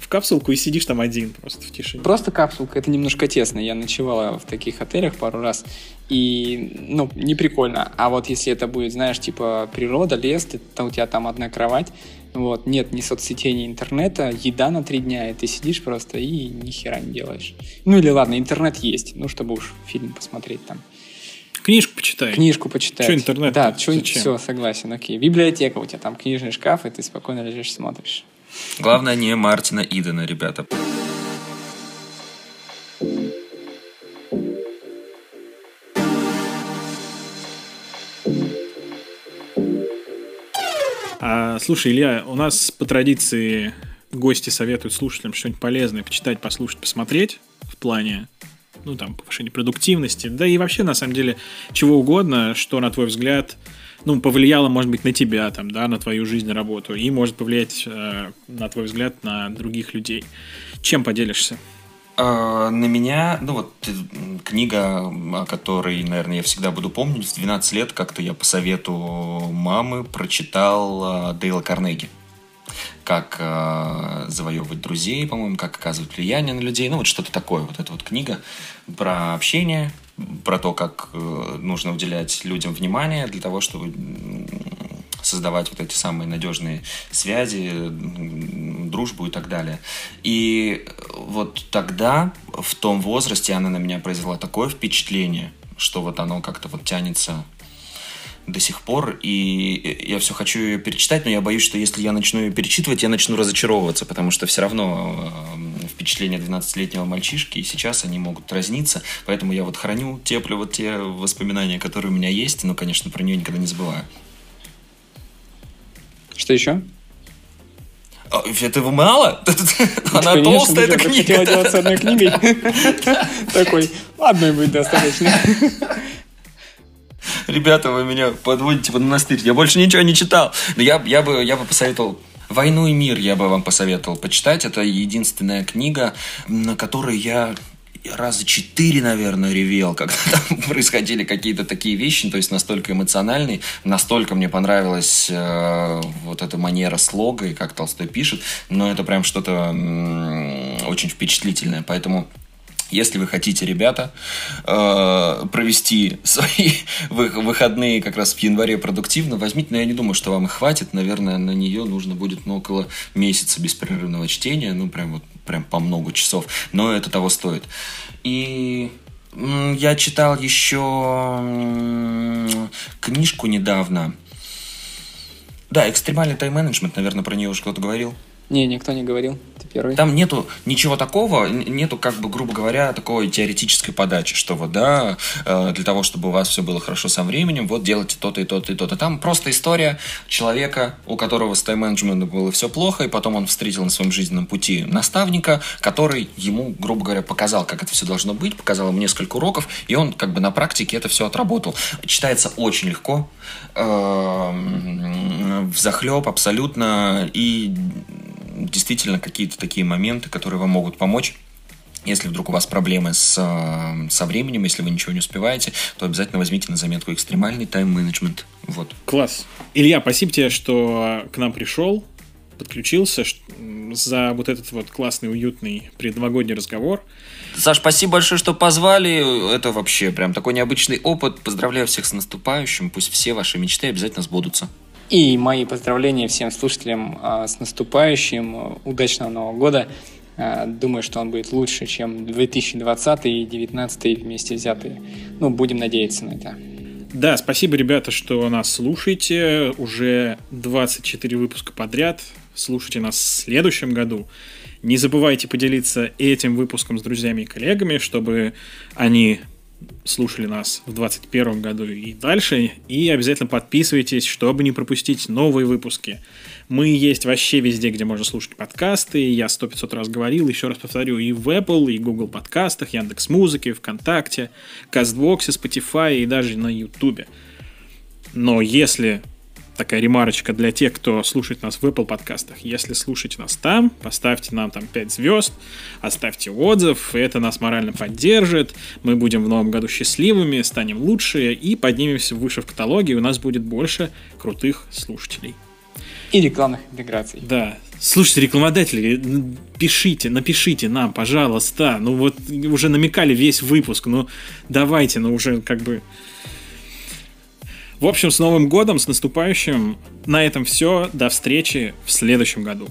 в капсулку и сидишь там один просто в тишине. Просто капсулка, это немножко тесно. Я ночевала в таких отелях пару раз, и, ну, не прикольно. А вот если это будет, знаешь, типа природа, лес, ты, у тебя там одна кровать, вот, нет ни соцсетей, ни интернета, еда на три дня, и ты сидишь просто и ни хера не делаешь. Ну или ладно, интернет есть, ну чтобы уж фильм посмотреть там. Книжку почитай. Книжку почитай. Что интернет? Да, что, все, согласен, окей. Библиотека у тебя, там книжный шкаф, и ты спокойно лежишь, смотришь. Главное не Мартина Идена, ребята. А, слушай, Илья, у нас по традиции гости советуют слушателям что-нибудь полезное почитать, послушать, посмотреть в плане ну, там, повышения продуктивности, да и вообще, на самом деле, чего угодно, что, на твой взгляд, ну, повлияло, может быть, на тебя, там, да, на твою жизнь, работу, и может повлиять, э, на твой взгляд, на других людей. Чем поделишься? А, на меня, ну вот книга, о которой, наверное, я всегда буду помнить, в 12 лет как-то я по совету мамы прочитал а, Дейла Карнеги. Как э, завоевывать друзей, по-моему, как оказывать влияние на людей. Ну, вот что-то такое. Вот эта вот книга про общение, про то, как э, нужно уделять людям внимание для того, чтобы создавать вот эти самые надежные связи, дружбу и так далее. И вот тогда, в том возрасте, она на меня произвела такое впечатление, что вот оно как-то вот тянется до сих пор, и я все хочу ее перечитать, но я боюсь, что если я начну ее перечитывать, я начну разочаровываться, потому что все равно э, впечатления 12-летнего мальчишки, и сейчас они могут разниться, поэтому я вот храню, теплю вот те воспоминания, которые у меня есть, но, конечно, про нее никогда не забываю. Что еще? Этого мало? Она толстая, эта книга. Хотела делать с одной книгой. Такой, одной будет достаточно. Ребята, вы меня подводите под монастырь. Я больше ничего не читал. Но я, я, бы, я бы посоветовал «Войну и мир» я бы вам посоветовал почитать. Это единственная книга, на которой я раза четыре, наверное, ревел, когда там происходили какие-то такие вещи, то есть настолько эмоциональный, настолько мне понравилась э, вот эта манера слога и как Толстой пишет, но это прям что-то очень впечатлительное, поэтому если вы хотите, ребята, э, провести свои выходные как раз в январе продуктивно, возьмите, но я не думаю, что вам их хватит. Наверное, на нее нужно будет ну, около месяца беспрерывного чтения, ну, прям вот прям по много часов, но это того стоит. И я читал еще книжку недавно. Да, экстремальный тайм-менеджмент, наверное, про нее уже кто-то говорил. Не, никто не говорил. Ты первый. Там нету ничего такого, нету, как бы, грубо говоря, такой теоретической подачи, что вот, да, э, для того, чтобы у вас все было хорошо со временем, вот делайте то-то и то-то и то-то. Там просто история человека, у которого с тайм-менеджментом было все плохо, и потом он встретил на своем жизненном пути наставника, который ему, грубо говоря, показал, как это все должно быть, показал ему несколько уроков, и он как бы на практике это все отработал. Читается очень легко, э, в захлеб абсолютно, и действительно какие-то такие моменты, которые вам могут помочь. Если вдруг у вас проблемы с, э, со временем, если вы ничего не успеваете, то обязательно возьмите на заметку экстремальный тайм-менеджмент. Вот. Класс. Илья, спасибо тебе, что к нам пришел, подключился за вот этот вот классный, уютный предновогодний разговор. Саш, спасибо большое, что позвали. Это вообще прям такой необычный опыт. Поздравляю всех с наступающим. Пусть все ваши мечты обязательно сбудутся. И мои поздравления всем слушателям а, с наступающим. Удачного Нового года. А, думаю, что он будет лучше, чем 2020 и 2019 вместе взятые. Ну, будем надеяться на это. Да, спасибо, ребята, что нас слушаете. Уже 24 выпуска подряд. Слушайте нас в следующем году. Не забывайте поделиться этим выпуском с друзьями и коллегами, чтобы они слушали нас в 2021 году и дальше. И обязательно подписывайтесь, чтобы не пропустить новые выпуски. Мы есть вообще везде, где можно слушать подкасты. Я сто пятьсот раз говорил, еще раз повторю, и в Apple, и Google подкастах, Яндекс Музыке, ВКонтакте, Кастбоксе, Spotify и даже на Ютубе. Но если такая ремарочка для тех, кто слушает нас в Apple подкастах. Если слушаете нас там, поставьте нам там 5 звезд, оставьте отзыв, это нас морально поддержит, мы будем в новом году счастливыми, станем лучше и поднимемся выше в каталоге, и у нас будет больше крутых слушателей. И рекламных интеграций. Да. Слушайте, рекламодатели, пишите, напишите нам, пожалуйста. Ну вот уже намекали весь выпуск, ну давайте, ну уже как бы в общем, с Новым годом, с наступающим. На этом все. До встречи в следующем году.